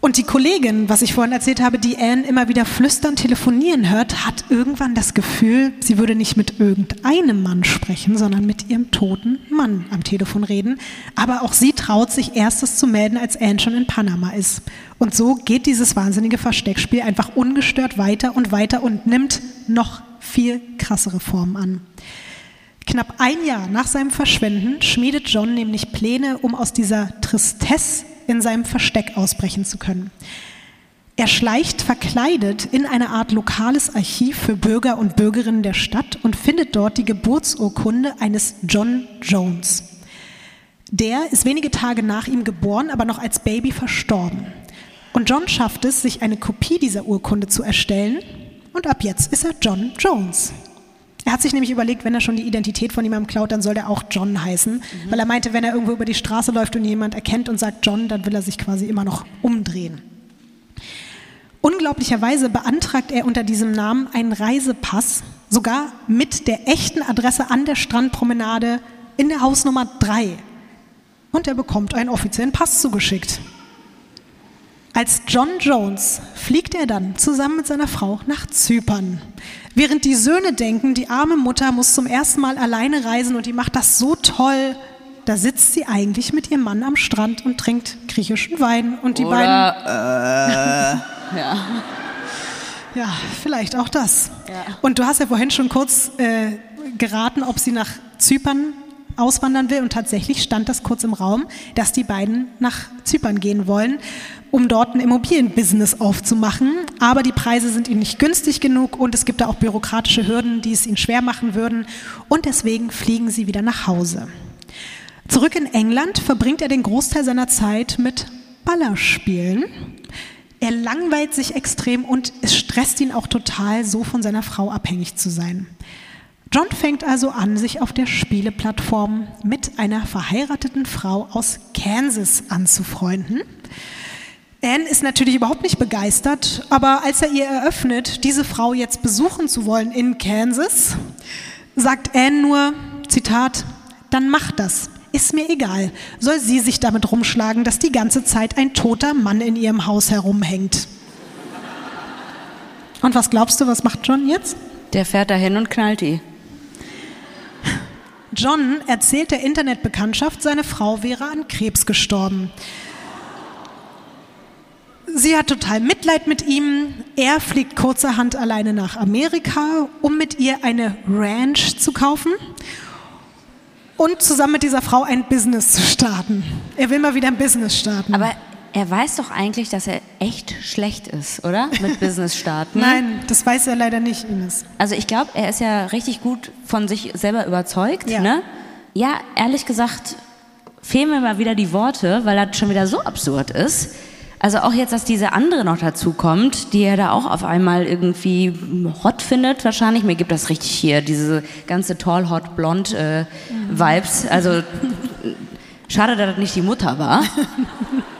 Und die Kollegin, was ich vorhin erzählt habe, die Anne immer wieder flüstern telefonieren hört, hat irgendwann das Gefühl, sie würde nicht mit irgendeinem Mann sprechen, sondern mit ihrem toten Mann am Telefon reden. Aber auch sie traut sich erstes zu melden, als Anne schon in Panama ist. Und so geht dieses wahnsinnige Versteckspiel einfach ungestört weiter und weiter und nimmt noch viel krassere Formen an. Knapp ein Jahr nach seinem Verschwinden schmiedet John nämlich Pläne, um aus dieser Tristesse in seinem Versteck ausbrechen zu können. Er schleicht verkleidet in eine Art lokales Archiv für Bürger und Bürgerinnen der Stadt und findet dort die Geburtsurkunde eines John Jones. Der ist wenige Tage nach ihm geboren, aber noch als Baby verstorben. Und John schafft es, sich eine Kopie dieser Urkunde zu erstellen. Und ab jetzt ist er John Jones. Er hat sich nämlich überlegt, wenn er schon die Identität von jemandem klaut, dann soll der auch John heißen. Weil er meinte, wenn er irgendwo über die Straße läuft und jemand erkennt und sagt John, dann will er sich quasi immer noch umdrehen. Unglaublicherweise beantragt er unter diesem Namen einen Reisepass, sogar mit der echten Adresse an der Strandpromenade in der Hausnummer 3. Und er bekommt einen offiziellen Pass zugeschickt. Als John Jones fliegt er dann zusammen mit seiner Frau nach Zypern. Während die Söhne denken, die arme Mutter muss zum ersten Mal alleine reisen und die macht das so toll, da sitzt sie eigentlich mit ihrem Mann am Strand und trinkt griechischen Wein und die beiden Oder, äh, ja. Ja, vielleicht auch das. Und du hast ja vorhin schon kurz äh, geraten, ob sie nach Zypern auswandern will. Und tatsächlich stand das kurz im Raum, dass die beiden nach Zypern gehen wollen, um dort ein Immobilienbusiness aufzumachen. Aber die Preise sind ihnen nicht günstig genug und es gibt da auch bürokratische Hürden, die es ihnen schwer machen würden. Und deswegen fliegen sie wieder nach Hause. Zurück in England verbringt er den Großteil seiner Zeit mit Ballerspielen. Er langweilt sich extrem und es stresst ihn auch total, so von seiner Frau abhängig zu sein. John fängt also an, sich auf der Spieleplattform mit einer verheirateten Frau aus Kansas anzufreunden. Anne ist natürlich überhaupt nicht begeistert, aber als er ihr eröffnet, diese Frau jetzt besuchen zu wollen in Kansas, sagt Anne nur, Zitat, dann mach das. Ist mir egal. Soll sie sich damit rumschlagen, dass die ganze Zeit ein toter Mann in ihrem Haus herumhängt. Und was glaubst du, was macht John jetzt? Der fährt dahin und knallt die. John erzählt der Internetbekanntschaft, seine Frau wäre an Krebs gestorben. Sie hat total Mitleid mit ihm. Er fliegt kurzerhand alleine nach Amerika, um mit ihr eine Ranch zu kaufen und zusammen mit dieser Frau ein Business zu starten. Er will mal wieder ein Business starten. Aber er weiß doch eigentlich, dass er echt schlecht ist, oder? Mit [LAUGHS] Business starten. Nein, das weiß er leider nicht, Ines. Also ich glaube, er ist ja richtig gut von sich selber überzeugt. Ja. Ne? ja, ehrlich gesagt, fehlen mir mal wieder die Worte, weil das schon wieder so absurd ist. Also auch jetzt, dass diese andere noch dazu kommt, die er da auch auf einmal irgendwie hot findet, wahrscheinlich. Mir gibt das richtig hier, diese ganze tall, hot, blond äh, Vibes. Also [LAUGHS] schade, dass das nicht die Mutter war. [LAUGHS]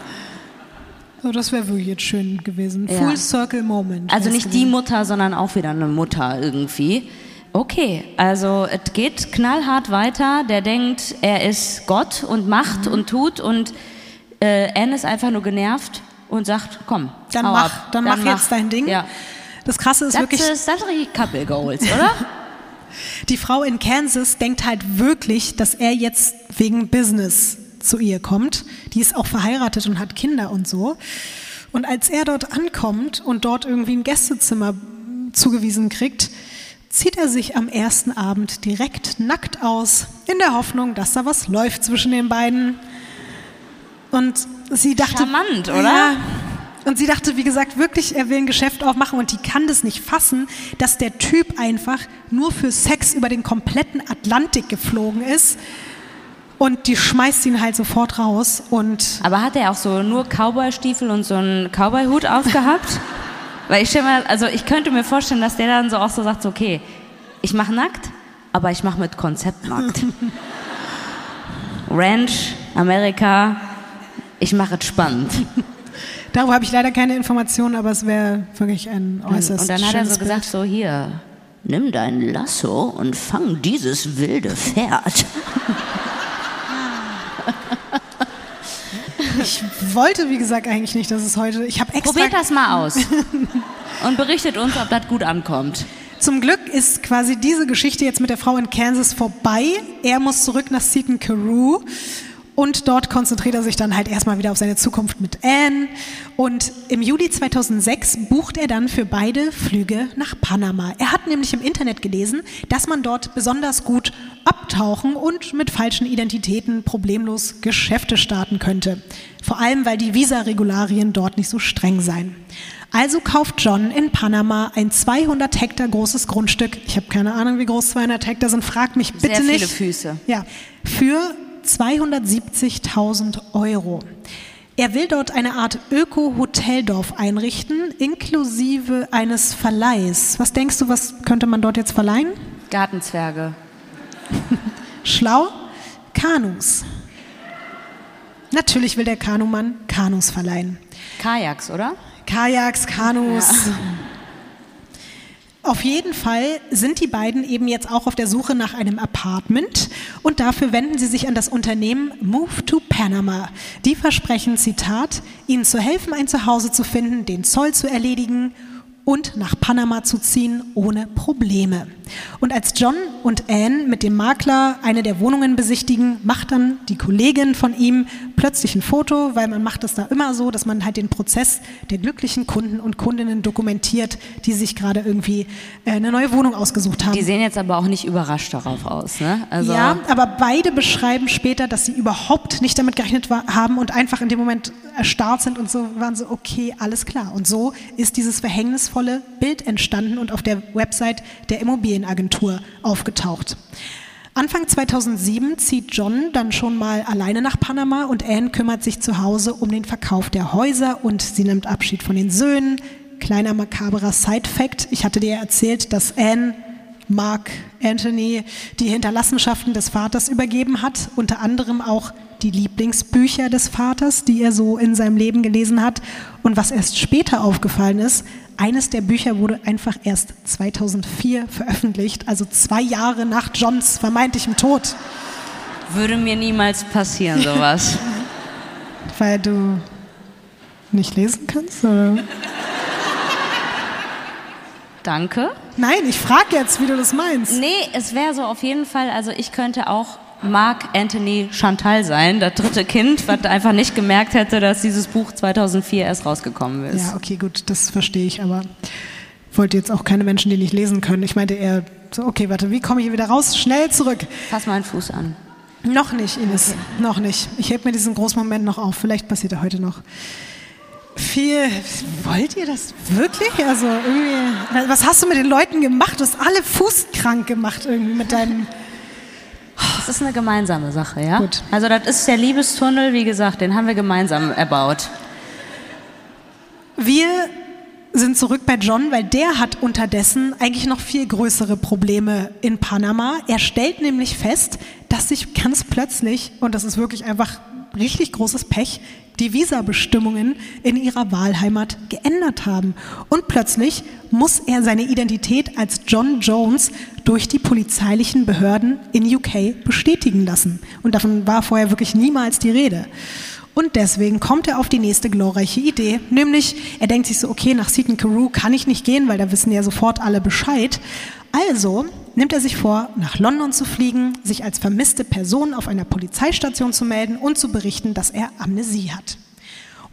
So, das wäre wirklich jetzt schön gewesen. Ja. Full Circle Moment. Also nicht die. Mutter, sondern auch wieder eine Mutter irgendwie. Okay, also es geht knallhart weiter. Der denkt, er ist Gott und macht Mhm. und tut und äh, Anne ist einfach nur genervt und sagt, komm, Dann mach, ab. dann mach jetzt dein Ding. Ja. Das Krasse ist Das wirklich, ist, das ist richtig Couple Goals, oder? [LAUGHS] die Frau in Kansas denkt halt wirklich, dass er jetzt wegen Business zu ihr kommt. Die ist auch verheiratet und hat Kinder und so. Und als er dort ankommt und dort irgendwie ein Gästezimmer zugewiesen kriegt, zieht er sich am ersten Abend direkt nackt aus, in der Hoffnung, dass da was läuft zwischen den beiden. Und sie dachte. Charmant, oder? Ja. Und sie dachte, wie gesagt, wirklich, er will ein Geschäft aufmachen und die kann das nicht fassen, dass der Typ einfach nur für Sex über den kompletten Atlantik geflogen ist. Und die schmeißt ihn halt sofort raus und Aber hat er auch so nur Cowboy-Stiefel und so einen Cowboy-Hut aufgehabt? [LAUGHS] Weil ich stell mal, also ich könnte mir vorstellen, dass der dann so auch so sagt, okay, ich mache nackt, aber ich mache mit Konzept nackt. [LAUGHS] Ranch, Amerika, ich mache es spannend. darüber habe ich leider keine Informationen, aber es wäre wirklich ein äußerst Und dann hat er so gesagt, so hier, nimm dein Lasso und fang dieses wilde Pferd. [LAUGHS] Bild. Ich wollte, wie gesagt, eigentlich nicht, dass es heute. Ich habe extra. Probiert das mal aus. [LAUGHS] Und berichtet uns, ob das gut ankommt. Zum Glück ist quasi diese Geschichte jetzt mit der Frau in Kansas vorbei. Er muss zurück nach Seaton Carew und dort konzentriert er sich dann halt erstmal wieder auf seine Zukunft mit Anne. Und im Juli 2006 bucht er dann für beide Flüge nach Panama. Er hat nämlich im Internet gelesen, dass man dort besonders gut abtauchen und mit falschen Identitäten problemlos Geschäfte starten könnte. Vor allem, weil die Visaregularien dort nicht so streng seien. Also kauft John in Panama ein 200 Hektar großes Grundstück. Ich habe keine Ahnung, wie groß 200 Hektar sind. Fragt mich bitte Sehr viele nicht. Füße. Ja, für 270.000 Euro. Er will dort eine Art Öko-Hoteldorf einrichten, inklusive eines Verleihs. Was denkst du, was könnte man dort jetzt verleihen? Gartenzwerge. [LAUGHS] Schlau? Kanus. Natürlich will der Kanumann Kanus verleihen. Kajaks, oder? Kajaks, Kanus. [LAUGHS] Auf jeden Fall sind die beiden eben jetzt auch auf der Suche nach einem Apartment und dafür wenden sie sich an das Unternehmen Move to Panama. Die versprechen, Zitat, ihnen zu helfen, ein Zuhause zu finden, den Zoll zu erledigen und nach Panama zu ziehen ohne Probleme. Und als John und Anne mit dem Makler eine der Wohnungen besichtigen, macht dann die Kollegin von ihm plötzlich ein Foto, weil man macht es da immer so, dass man halt den Prozess der glücklichen Kunden und Kundinnen dokumentiert, die sich gerade irgendwie äh, eine neue Wohnung ausgesucht haben. Die sehen jetzt aber auch nicht überrascht darauf aus, ne? Also, Ja, aber beide beschreiben später, dass sie überhaupt nicht damit gerechnet war, haben und einfach in dem Moment erstarrt sind und so waren so, okay, alles klar. Und so ist dieses verhängnisvolle Bild entstanden und auf der Website der Immobilienagentur aufgetaucht. Anfang 2007 zieht John dann schon mal alleine nach Panama und Anne kümmert sich zu Hause um den Verkauf der Häuser und sie nimmt Abschied von den Söhnen. Kleiner makaberer Side-Fact: Ich hatte dir erzählt, dass Anne Mark Anthony die Hinterlassenschaften des Vaters übergeben hat, unter anderem auch die Lieblingsbücher des Vaters, die er so in seinem Leben gelesen hat. Und was erst später aufgefallen ist, eines der Bücher wurde einfach erst 2004 veröffentlicht, also zwei Jahre nach Johns vermeintlichem Tod, würde mir niemals passieren, sowas. [LAUGHS] weil du nicht lesen kannst. Oder? Danke. Nein, ich frage jetzt, wie du das meinst. Nee, es wäre so auf jeden Fall, also ich könnte auch Mark Anthony Chantal sein, das dritte Kind, was einfach nicht gemerkt hätte, dass dieses Buch 2004 erst rausgekommen ist. Ja, okay, gut, das verstehe ich, aber ich wollte jetzt auch keine Menschen, die nicht lesen können. Ich meinte eher so, okay, warte, wie komme ich hier wieder raus? Schnell zurück. Fass meinen Fuß an. Noch nicht, Ines. Noch nicht. Ich heb mir diesen großen Moment noch auf. Vielleicht passiert er heute noch. Viel. Wollt ihr das wirklich? Also irgendwie. Was hast du mit den Leuten gemacht? Du hast alle fußkrank gemacht irgendwie mit deinem. Das ist eine gemeinsame Sache, ja? Gut. Also das ist der Liebestunnel, wie gesagt, den haben wir gemeinsam erbaut. Wir sind zurück bei John, weil der hat unterdessen eigentlich noch viel größere Probleme in Panama. Er stellt nämlich fest, dass sich ganz plötzlich, und das ist wirklich einfach richtig großes Pech, die Visabestimmungen in ihrer Wahlheimat geändert haben. Und plötzlich muss er seine Identität als John Jones durch die polizeilichen Behörden in UK bestätigen lassen. Und davon war vorher wirklich niemals die Rede. Und deswegen kommt er auf die nächste glorreiche Idee, nämlich er denkt sich so, okay, nach Seaton Carew kann ich nicht gehen, weil da wissen ja sofort alle Bescheid. Also nimmt er sich vor, nach London zu fliegen, sich als vermisste Person auf einer Polizeistation zu melden und zu berichten, dass er Amnesie hat.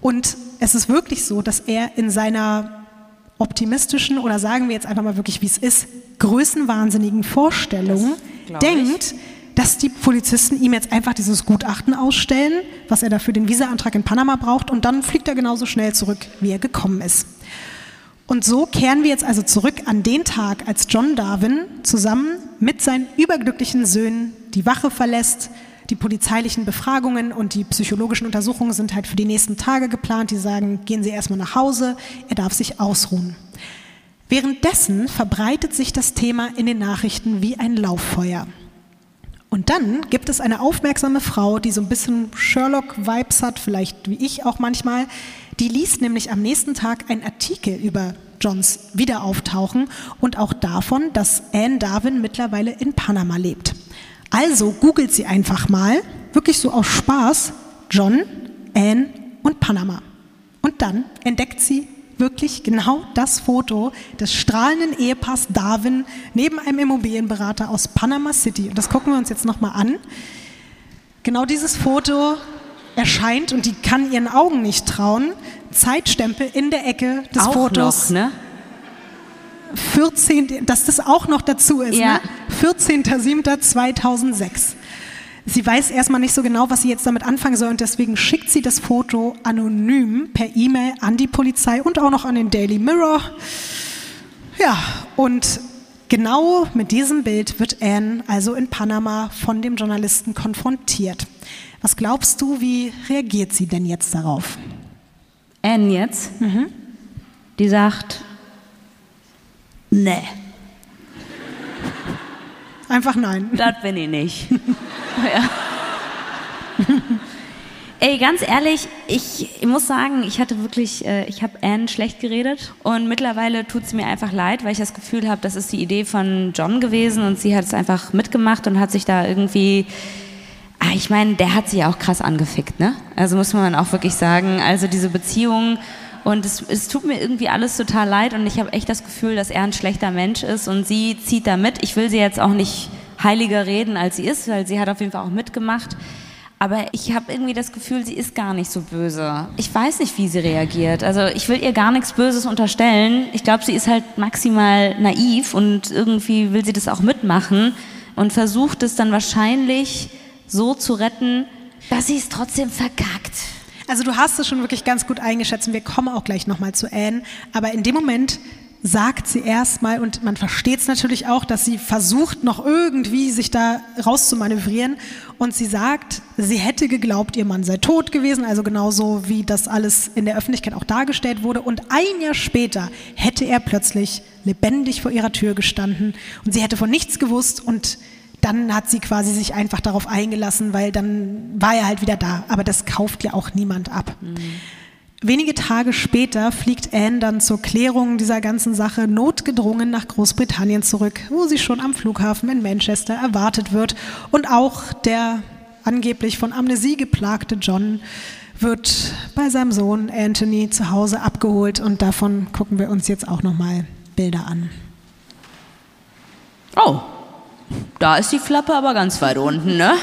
Und es ist wirklich so, dass er in seiner optimistischen oder sagen wir jetzt einfach mal wirklich, wie es ist, größenwahnsinnigen Vorstellung ich. denkt, dass die Polizisten ihm jetzt einfach dieses Gutachten ausstellen, was er dafür den Visa-Antrag in Panama braucht, und dann fliegt er genauso schnell zurück, wie er gekommen ist. Und so kehren wir jetzt also zurück an den Tag, als John Darwin zusammen mit seinen überglücklichen Söhnen die Wache verlässt. Die polizeilichen Befragungen und die psychologischen Untersuchungen sind halt für die nächsten Tage geplant. Die sagen, gehen Sie erstmal nach Hause, er darf sich ausruhen. Währenddessen verbreitet sich das Thema in den Nachrichten wie ein Lauffeuer. Und dann gibt es eine aufmerksame Frau, die so ein bisschen Sherlock-Vibes hat, vielleicht wie ich auch manchmal. Die liest nämlich am nächsten Tag einen Artikel über Johns Wiederauftauchen und auch davon, dass Anne Darwin mittlerweile in Panama lebt. Also googelt sie einfach mal, wirklich so aus Spaß, John, Anne und Panama. Und dann entdeckt sie wirklich genau das Foto des strahlenden Ehepaars Darwin neben einem Immobilienberater aus Panama City. Und das gucken wir uns jetzt nochmal an. Genau dieses Foto erscheint und die kann ihren Augen nicht trauen. Zeitstempel in der Ecke des Auch Fotos. noch, ne? 14, dass das auch noch dazu ist. Ja. Ne? 14.07.2006. Sie weiß erstmal nicht so genau, was sie jetzt damit anfangen soll und deswegen schickt sie das Foto anonym per E-Mail an die Polizei und auch noch an den Daily Mirror. Ja, und genau mit diesem Bild wird Anne also in Panama von dem Journalisten konfrontiert. Was glaubst du, wie reagiert sie denn jetzt darauf? Anne jetzt, die sagt, nee, Einfach nein. das bin ich nicht. [LAUGHS] ja. Ey, ganz ehrlich, ich, ich muss sagen, ich hatte wirklich, äh, ich habe Anne schlecht geredet und mittlerweile tut es mir einfach leid, weil ich das Gefühl habe, das ist die Idee von John gewesen und sie hat es einfach mitgemacht und hat sich da irgendwie, ich meine, der hat sie ja auch krass angefickt, ne? Also muss man auch wirklich sagen, also diese Beziehung und es, es tut mir irgendwie alles total leid und ich habe echt das Gefühl, dass er ein schlechter Mensch ist und sie zieht da mit. Ich will sie jetzt auch nicht heiliger reden, als sie ist, weil sie hat auf jeden Fall auch mitgemacht. Aber ich habe irgendwie das Gefühl, sie ist gar nicht so böse. Ich weiß nicht, wie sie reagiert. Also ich will ihr gar nichts Böses unterstellen. Ich glaube, sie ist halt maximal naiv und irgendwie will sie das auch mitmachen und versucht es dann wahrscheinlich so zu retten, dass sie es trotzdem verkackt. Also du hast es schon wirklich ganz gut eingeschätzt und wir kommen auch gleich nochmal zu Anne. Aber in dem Moment sagt sie erstmal, und man versteht es natürlich auch, dass sie versucht noch irgendwie sich da rauszumanövrieren. Und sie sagt, sie hätte geglaubt, ihr Mann sei tot gewesen, also genauso wie das alles in der Öffentlichkeit auch dargestellt wurde. Und ein Jahr später hätte er plötzlich lebendig vor ihrer Tür gestanden und sie hätte von nichts gewusst und dann hat sie quasi sich einfach darauf eingelassen, weil dann war er halt wieder da. Aber das kauft ja auch niemand ab. Wenige Tage später fliegt Anne dann zur Klärung dieser ganzen Sache notgedrungen nach Großbritannien zurück, wo sie schon am Flughafen in Manchester erwartet wird. Und auch der angeblich von Amnesie geplagte John wird bei seinem Sohn Anthony zu Hause abgeholt und davon gucken wir uns jetzt auch nochmal Bilder an. Oh, da ist die Flappe aber ganz weit unten, ne?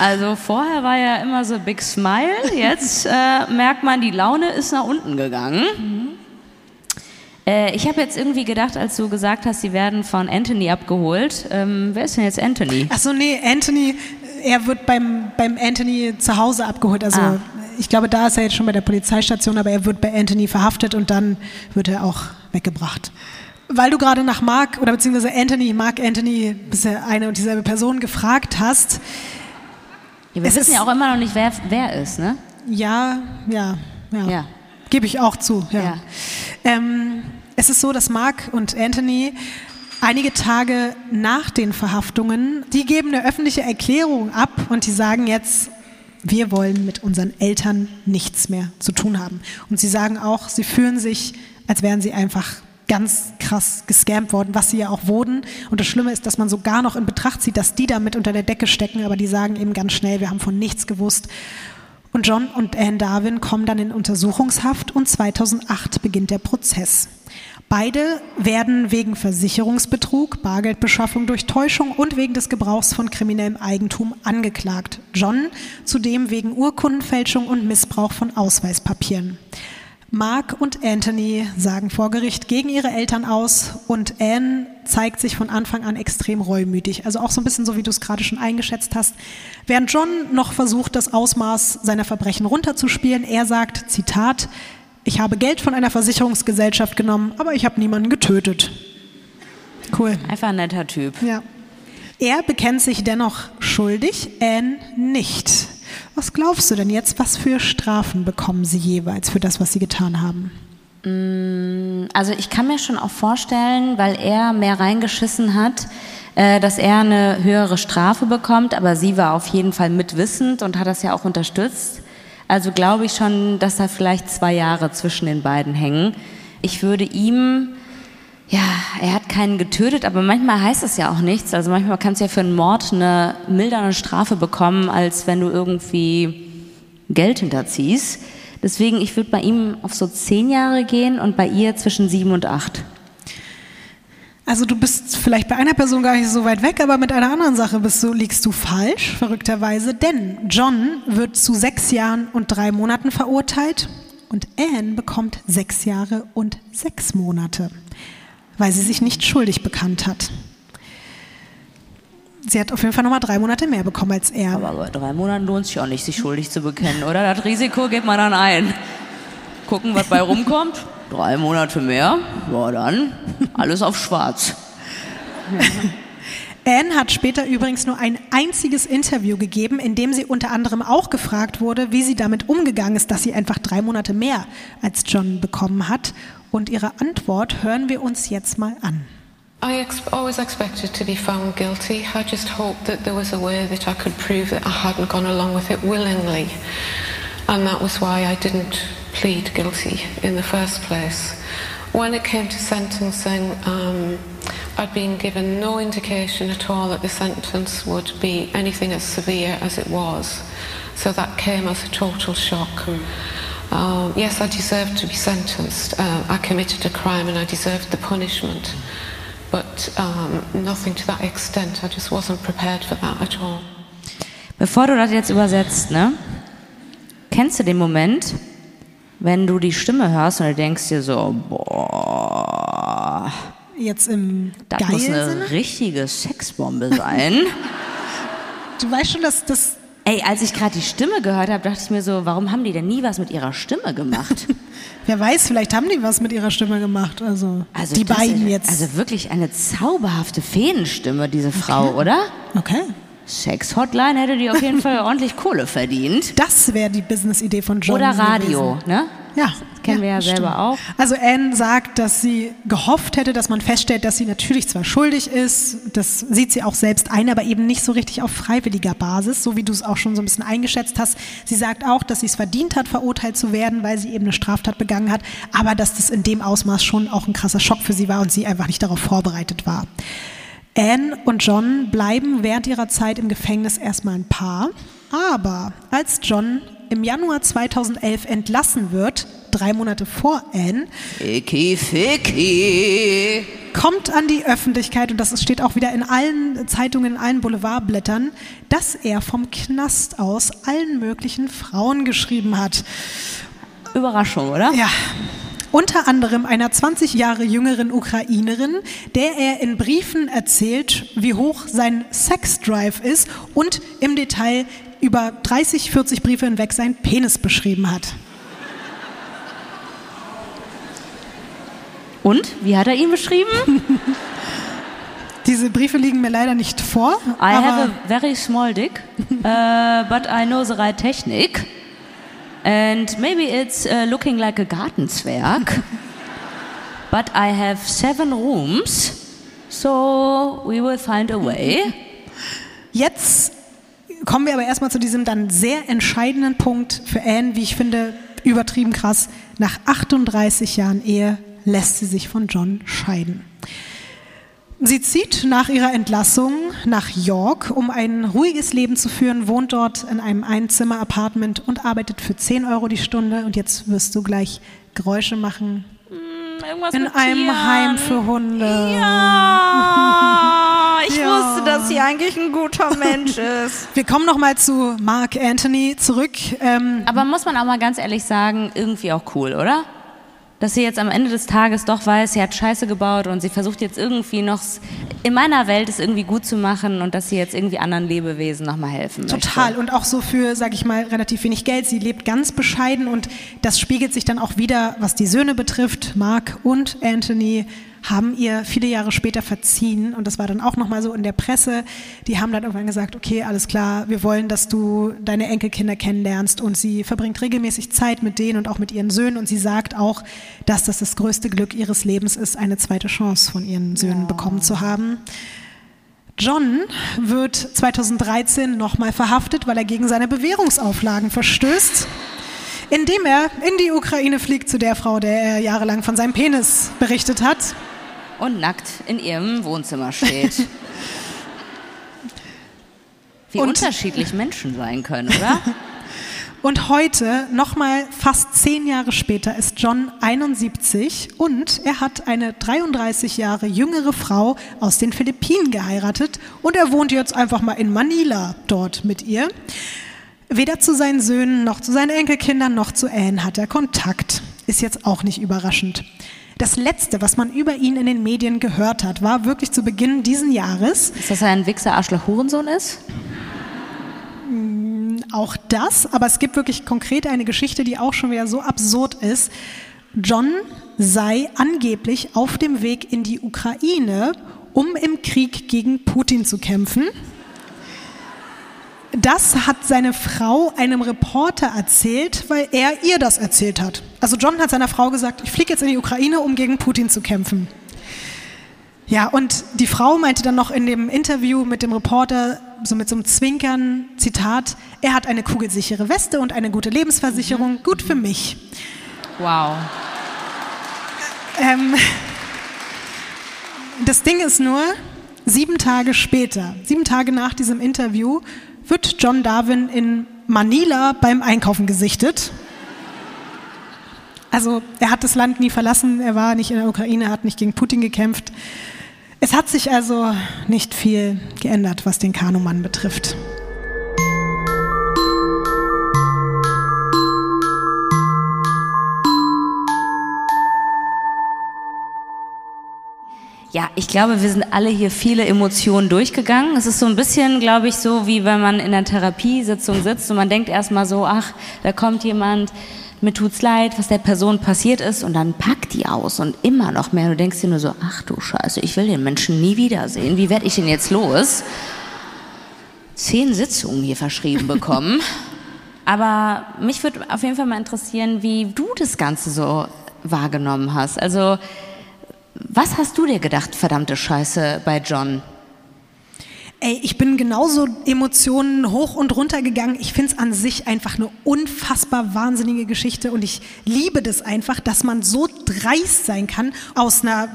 Also vorher war ja immer so Big Smile, jetzt äh, merkt man, die Laune ist nach unten gegangen. Äh, ich habe jetzt irgendwie gedacht, als du gesagt hast, sie werden von Anthony abgeholt. Ähm, wer ist denn jetzt Anthony? Achso, nee, Anthony, er wird beim, beim Anthony zu Hause abgeholt. Also Ah. ich glaube, da ist er jetzt schon bei der Polizeistation, aber er wird bei Anthony verhaftet und dann wird er auch weggebracht. Weil du gerade nach Mark oder beziehungsweise Anthony, Mark Anthony, bist ja eine und dieselbe Person gefragt hast. Ja, wir Es wissen ja auch immer noch nicht, wer, wer ist, ne? Ja, ja, ja. Ja. Gebe ich auch zu. Ja. Ja. Ähm, es ist so, dass Mark und Anthony einige Tage nach den Verhaftungen, die geben eine öffentliche Erklärung ab und die sagen jetzt, wir wollen mit unseren Eltern nichts mehr zu tun haben. Und sie sagen auch, sie fühlen sich, als wären sie einfach ganz krass gescampt worden, was sie ja auch wurden. Und das Schlimme ist, dass man sogar noch in Betracht zieht, dass die da mit unter der Decke stecken, aber die sagen eben ganz schnell, wir haben von nichts gewusst. Und John und Anne Darwin kommen dann in Untersuchungshaft und 2008 beginnt der Prozess. Beide werden wegen Versicherungsbetrug, Bargeldbeschaffung durch Täuschung und wegen des Gebrauchs von kriminellem Eigentum angeklagt. John zudem wegen Urkundenfälschung und Missbrauch von Ausweispapieren. Mark und Anthony sagen vor Gericht gegen ihre Eltern aus und Anne zeigt sich von Anfang an extrem reumütig. Also auch so ein bisschen so, wie du es gerade schon eingeschätzt hast. Während John noch versucht, das Ausmaß seiner Verbrechen runterzuspielen, er sagt, Zitat, ich habe Geld von einer Versicherungsgesellschaft genommen, aber ich habe niemanden getötet. Cool. Einfach ein netter Typ. Ja. Er bekennt sich dennoch schuldig, Anne nicht. Was glaubst du denn jetzt, was für Strafen bekommen sie jeweils für das, was sie getan haben? Also ich kann mir schon auch vorstellen, weil er mehr reingeschissen hat, äh, dass er eine höhere Strafe bekommt, aber sie war auf jeden Fall mitwissend und hat das ja auch unterstützt. Also glaube ich schon, dass da vielleicht zwei Jahre zwischen den beiden hängen. Ich würde ihm, ja, er hat keinen getötet, aber manchmal heißt es ja auch nichts. Also manchmal kannst du ja für einen Mord eine mildere Strafe bekommen, als wenn du irgendwie Geld hinterziehst. Deswegen, ich würde bei ihm auf so zehn Jahre gehen und bei ihr zwischen sieben und acht. Also du bist vielleicht bei einer Person gar nicht so weit weg, aber mit einer anderen Sache bist du, liegst du falsch, verrückterweise. Denn John wird zu sechs Jahren und drei Monaten verurteilt und Anne bekommt sechs Jahre und sechs Monate, weil sie sich nicht schuldig bekannt hat. Sie hat auf jeden Fall nochmal drei Monate mehr bekommen als er. Aber bei drei Monaten lohnt sich auch nicht, sich schuldig zu bekennen, oder? Das Risiko geht man dann ein. Gucken, was bei rumkommt. Drei Monate mehr. Ja, dann alles auf schwarz. [LAUGHS] Anne hat später übrigens nur ein einziges Interview gegeben, in dem sie unter anderem auch gefragt wurde, wie sie damit umgegangen ist, dass sie einfach drei Monate mehr als John bekommen hat. Und ihre Antwort hören wir uns jetzt mal an. I always expected to be found guilty. I just hoped that there was a way that I could prove that I hadn't gone along with it willingly. And that was why I didn't plead guilty in the first place. When it came to sentencing, um, I'd been given no indication at all that the sentence would be anything as severe as it was. So that came as a total shock. Um, yes, I deserved to be sentenced. Uh, I committed a crime and I deserved the punishment. But um, nothing to that extent. I just wasn't prepared for that at all. Bevor du das jetzt übersetzt, ne? Kennst du den Moment, wenn du die Stimme hörst und du denkst dir so, boah, Jetzt im das muss eine Sinne. richtige Sexbombe sein? [LAUGHS] Du weißt schon, dass das. Ey, als ich gerade die Stimme gehört habe, dachte ich mir so, warum haben die denn nie was mit ihrer Stimme gemacht? [LAUGHS] Wer weiß, vielleicht haben die was mit ihrer Stimme gemacht. Also, Also die beiden ist, jetzt. Also wirklich eine zauberhafte Feenstimme, diese Frau, oder? okay. Sex-Hotline hätte die auf jeden Fall [LAUGHS] ordentlich Kohle verdient. Das wäre die Business-Idee von John. Oder Radio, gewesen. ne? Ja. Das kennen wir ja selber stimmt. auch. Also Anne sagt, dass sie gehofft hätte, dass man feststellt, dass sie natürlich zwar schuldig ist, das sieht sie auch selbst ein, aber eben nicht so richtig auf freiwilliger Basis, so wie du es auch schon so ein bisschen eingeschätzt hast. Sie sagt auch, dass sie es verdient hat, verurteilt zu werden, weil sie eben eine Straftat begangen hat, aber dass das in dem Ausmaß schon auch ein krasser Schock für sie war und sie einfach nicht darauf vorbereitet war. Anne und John bleiben während ihrer Zeit im Gefängnis erstmal ein Paar, aber als John im Januar 2011 entlassen wird, drei Monate vor Anne, Ficky, ficky. kommt an die Öffentlichkeit, und das steht auch wieder in allen Zeitungen, in allen Boulevardblättern, dass er vom Knast aus allen möglichen Frauen geschrieben hat. Überraschung, oder? Ja, Unter anderem einer 20 Jahre jüngeren Ukrainerin, der er in Briefen erzählt, wie hoch sein Sexdrive ist und im Detail über 30, 40 Briefe hinweg seinen Penis beschrieben hat. Und? Wie hat er ihn beschrieben? [LAUGHS] Diese Briefe liegen mir leider nicht vor. I have a very small dick, [LAUGHS] uh, but I know the right technique. And maybe it's uh, looking like a Gartenzwerg. [LAUGHS] but I have seven rooms, so we will find a way. Jetzt kommen wir aber erstmal zu diesem dann sehr entscheidenden Punkt für Anne, wie ich finde, übertrieben krass. Nach 38 Jahren Ehe lässt sie sich von John scheiden. Sie zieht nach ihrer Entlassung nach York, um ein ruhiges Leben zu führen, wohnt dort in einem Einzimmer-Apartment und arbeitet für 10 Euro die Stunde. Und jetzt wirst du gleich Geräusche machen. Irgendwas In mit einem Tieren. Heim für Hunde. Ja, [LAUGHS] ich Ja. wusste, dass sie eigentlich ein guter Mensch [LAUGHS] ist. Wir kommen nochmal zu Mark Anthony zurück. Ähm, Aber muss man auch mal ganz ehrlich sagen, irgendwie auch cool, oder? Dass sie jetzt am Ende des Tages doch weiß, sie hat Scheiße gebaut und sie versucht jetzt irgendwie noch in meiner Welt es irgendwie gut zu machen und dass sie jetzt irgendwie anderen Lebewesen nochmal helfen Total. möchte. Und auch so für, sage ich mal, relativ wenig Geld. Sie lebt ganz bescheiden und das spiegelt sich dann auch wieder, was die Söhne betrifft. Mark und Anthony haben ihr viele Jahre später verziehen. Und das war dann auch nochmal so in der Presse. Die haben dann irgendwann gesagt, okay, alles klar, wir wollen, dass du deine Enkelkinder kennenlernst. Und sie verbringt regelmäßig Zeit mit denen und auch mit ihren Söhnen. Und sie sagt auch, dass das das größte Glück ihres Lebens ist, eine zweite Chance von ihren Söhnen bekommen zu haben. John wird 2013 nochmal verhaftet, weil er gegen seine Bewährungsauflagen verstößt, indem er in die Ukraine fliegt zu der Frau, der er jahrelang von seinem Penis berichtet hat. Und nackt in ihrem Wohnzimmer steht. [LAUGHS] Wie Und- unterschiedlich Menschen sein können, oder? [LAUGHS] Und heute, nochmal fast zehn Jahre später, ist John 71 und er hat eine 33 Jahre jüngere Frau aus den Philippinen geheiratet und er wohnt jetzt einfach mal in Manila dort mit ihr. Weder zu seinen Söhnen noch zu seinen Enkelkindern noch zu Anne hat er Kontakt. Ist jetzt auch nicht überraschend. Das Letzte, was man über ihn in den Medien gehört hat, war wirklich zu Beginn diesen Jahres. Ist das ein Wichser, Arschloch, Hurensohn ist? Auch das, aber es gibt wirklich konkret eine Geschichte, die auch schon wieder so absurd ist. John sei angeblich auf dem Weg in die Ukraine, um im Krieg gegen Putin zu kämpfen. Das hat seine Frau einem Reporter erzählt, weil er ihr das erzählt hat. Also John hat seiner Frau gesagt, ich fliege jetzt in die Ukraine, um gegen Putin zu kämpfen. Ja, und die Frau meinte dann noch in dem Interview mit dem Reporter, so mit so einem Zwinkern, Zitat, er hat eine kugelsichere Weste und eine gute Lebensversicherung, gut für mich. Wow. Ähm, das Ding ist nur, sieben Tage später, sieben Tage nach diesem Interview, wird John Darwin in Manila beim Einkaufen gesichtet. Also er hat das Land nie verlassen, er war nicht in der Ukraine, er hat nicht gegen Putin gekämpft. Es hat sich also nicht viel geändert, was den Kanumann betrifft. Ja, ich glaube, wir sind alle hier viele Emotionen durchgegangen. Es ist so ein bisschen, glaube ich, so, wie wenn man in einer Therapiesitzung sitzt und man denkt erstmal so, ach, da kommt jemand, mir tut's leid, was der Person passiert ist und dann packt die aus und immer noch mehr. Du denkst dir nur so, ach du Scheiße, ich will den Menschen nie wiedersehen. Wie werde ich denn jetzt los? Zehn Sitzungen hier verschrieben [LAUGHS] bekommen. Aber mich würde auf jeden Fall mal interessieren, wie du das Ganze so wahrgenommen hast. Also, was hast du dir gedacht, verdammte Scheiße, bei John? Ey, ich bin genauso Emotionen hoch und runter gegangen. Ich finde es an sich einfach eine unfassbar wahnsinnige Geschichte und ich liebe das einfach, dass man so dreist sein kann aus einer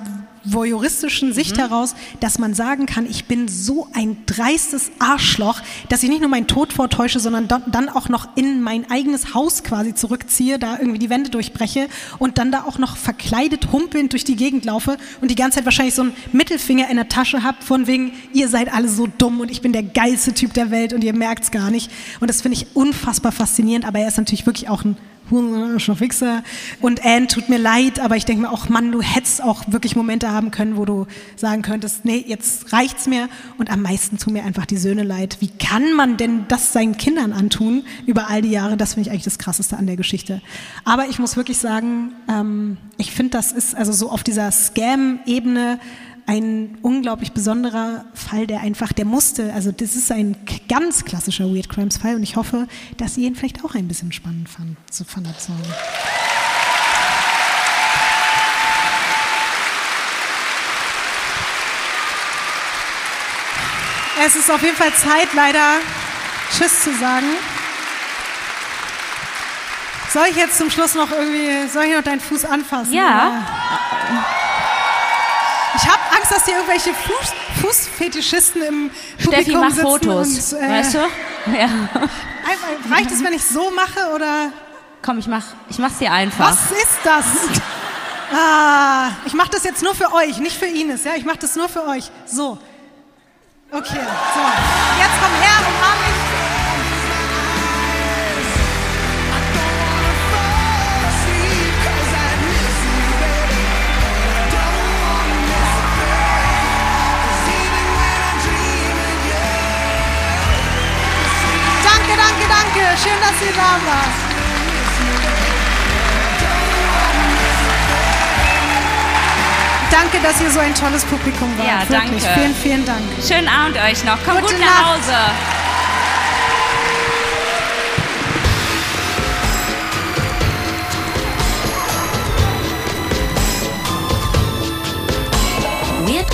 voyeuristischen Sicht heraus, dass man sagen kann, ich bin so ein dreistes Arschloch, dass ich nicht nur meinen Tod vortäusche, sondern dann- auch noch in mein eigenes Haus quasi zurückziehe, da irgendwie die Wände durchbreche und dann da auch noch verkleidet humpelnd durch die Gegend laufe und die ganze Zeit wahrscheinlich so einen Mittelfinger in der Tasche habt, von wegen, ihr seid alle so dumm und ich bin der geilste Typ der Welt und ihr merkt's gar nicht. Und das finde ich unfassbar faszinierend, aber er ist natürlich wirklich auch ein Hurensohn, Fixer. Und Anne, tut mir leid, aber ich denke mir auch, Mann, du hättest auch wirklich Momente haben können, wo du sagen könntest, nee, jetzt reicht's mir. Und am meisten tun mir einfach die Söhne leid. Wie kann man denn das seinen Kindern antun über all die Jahre? Das finde ich eigentlich das Krasseste an der Geschichte. Aber ich muss wirklich sagen, ähm, ich finde, das ist also so auf dieser Scam-Ebene ein unglaublich besonderer Fall, der einfach, der musste, also das ist ein ganz klassischer Weird Crimes Fall und ich hoffe, dass ihr ihn vielleicht auch ein bisschen spannend fand, zu fandet. So. Es ist auf jeden Fall Zeit, leider Tschüss zu sagen. Soll ich jetzt zum Schluss noch irgendwie, soll ich noch deinen Fuß anfassen? Ja. Oder? Angst, dass hier irgendwelche Fuß, Fußfetischisten im Steffi, Publikum mach sitzen Fotos. Und, äh, weißt du? Ja. Reicht es, wenn ich so mache oder Komm, ich mach, ich mach's dir einfach. was ist das? Ah, ich mache das jetzt nur für euch, nicht für Ines. Ja, ich mache das nur für euch. So. Okay, so. Danke, danke, danke. Schön, dass ihr da wart. Danke, dass ihr so ein tolles Publikum wart. Ja, Wirklich. danke. Vielen, vielen Dank. Schönen Abend euch noch. Kommt Gute gut nach Nacht. Hause.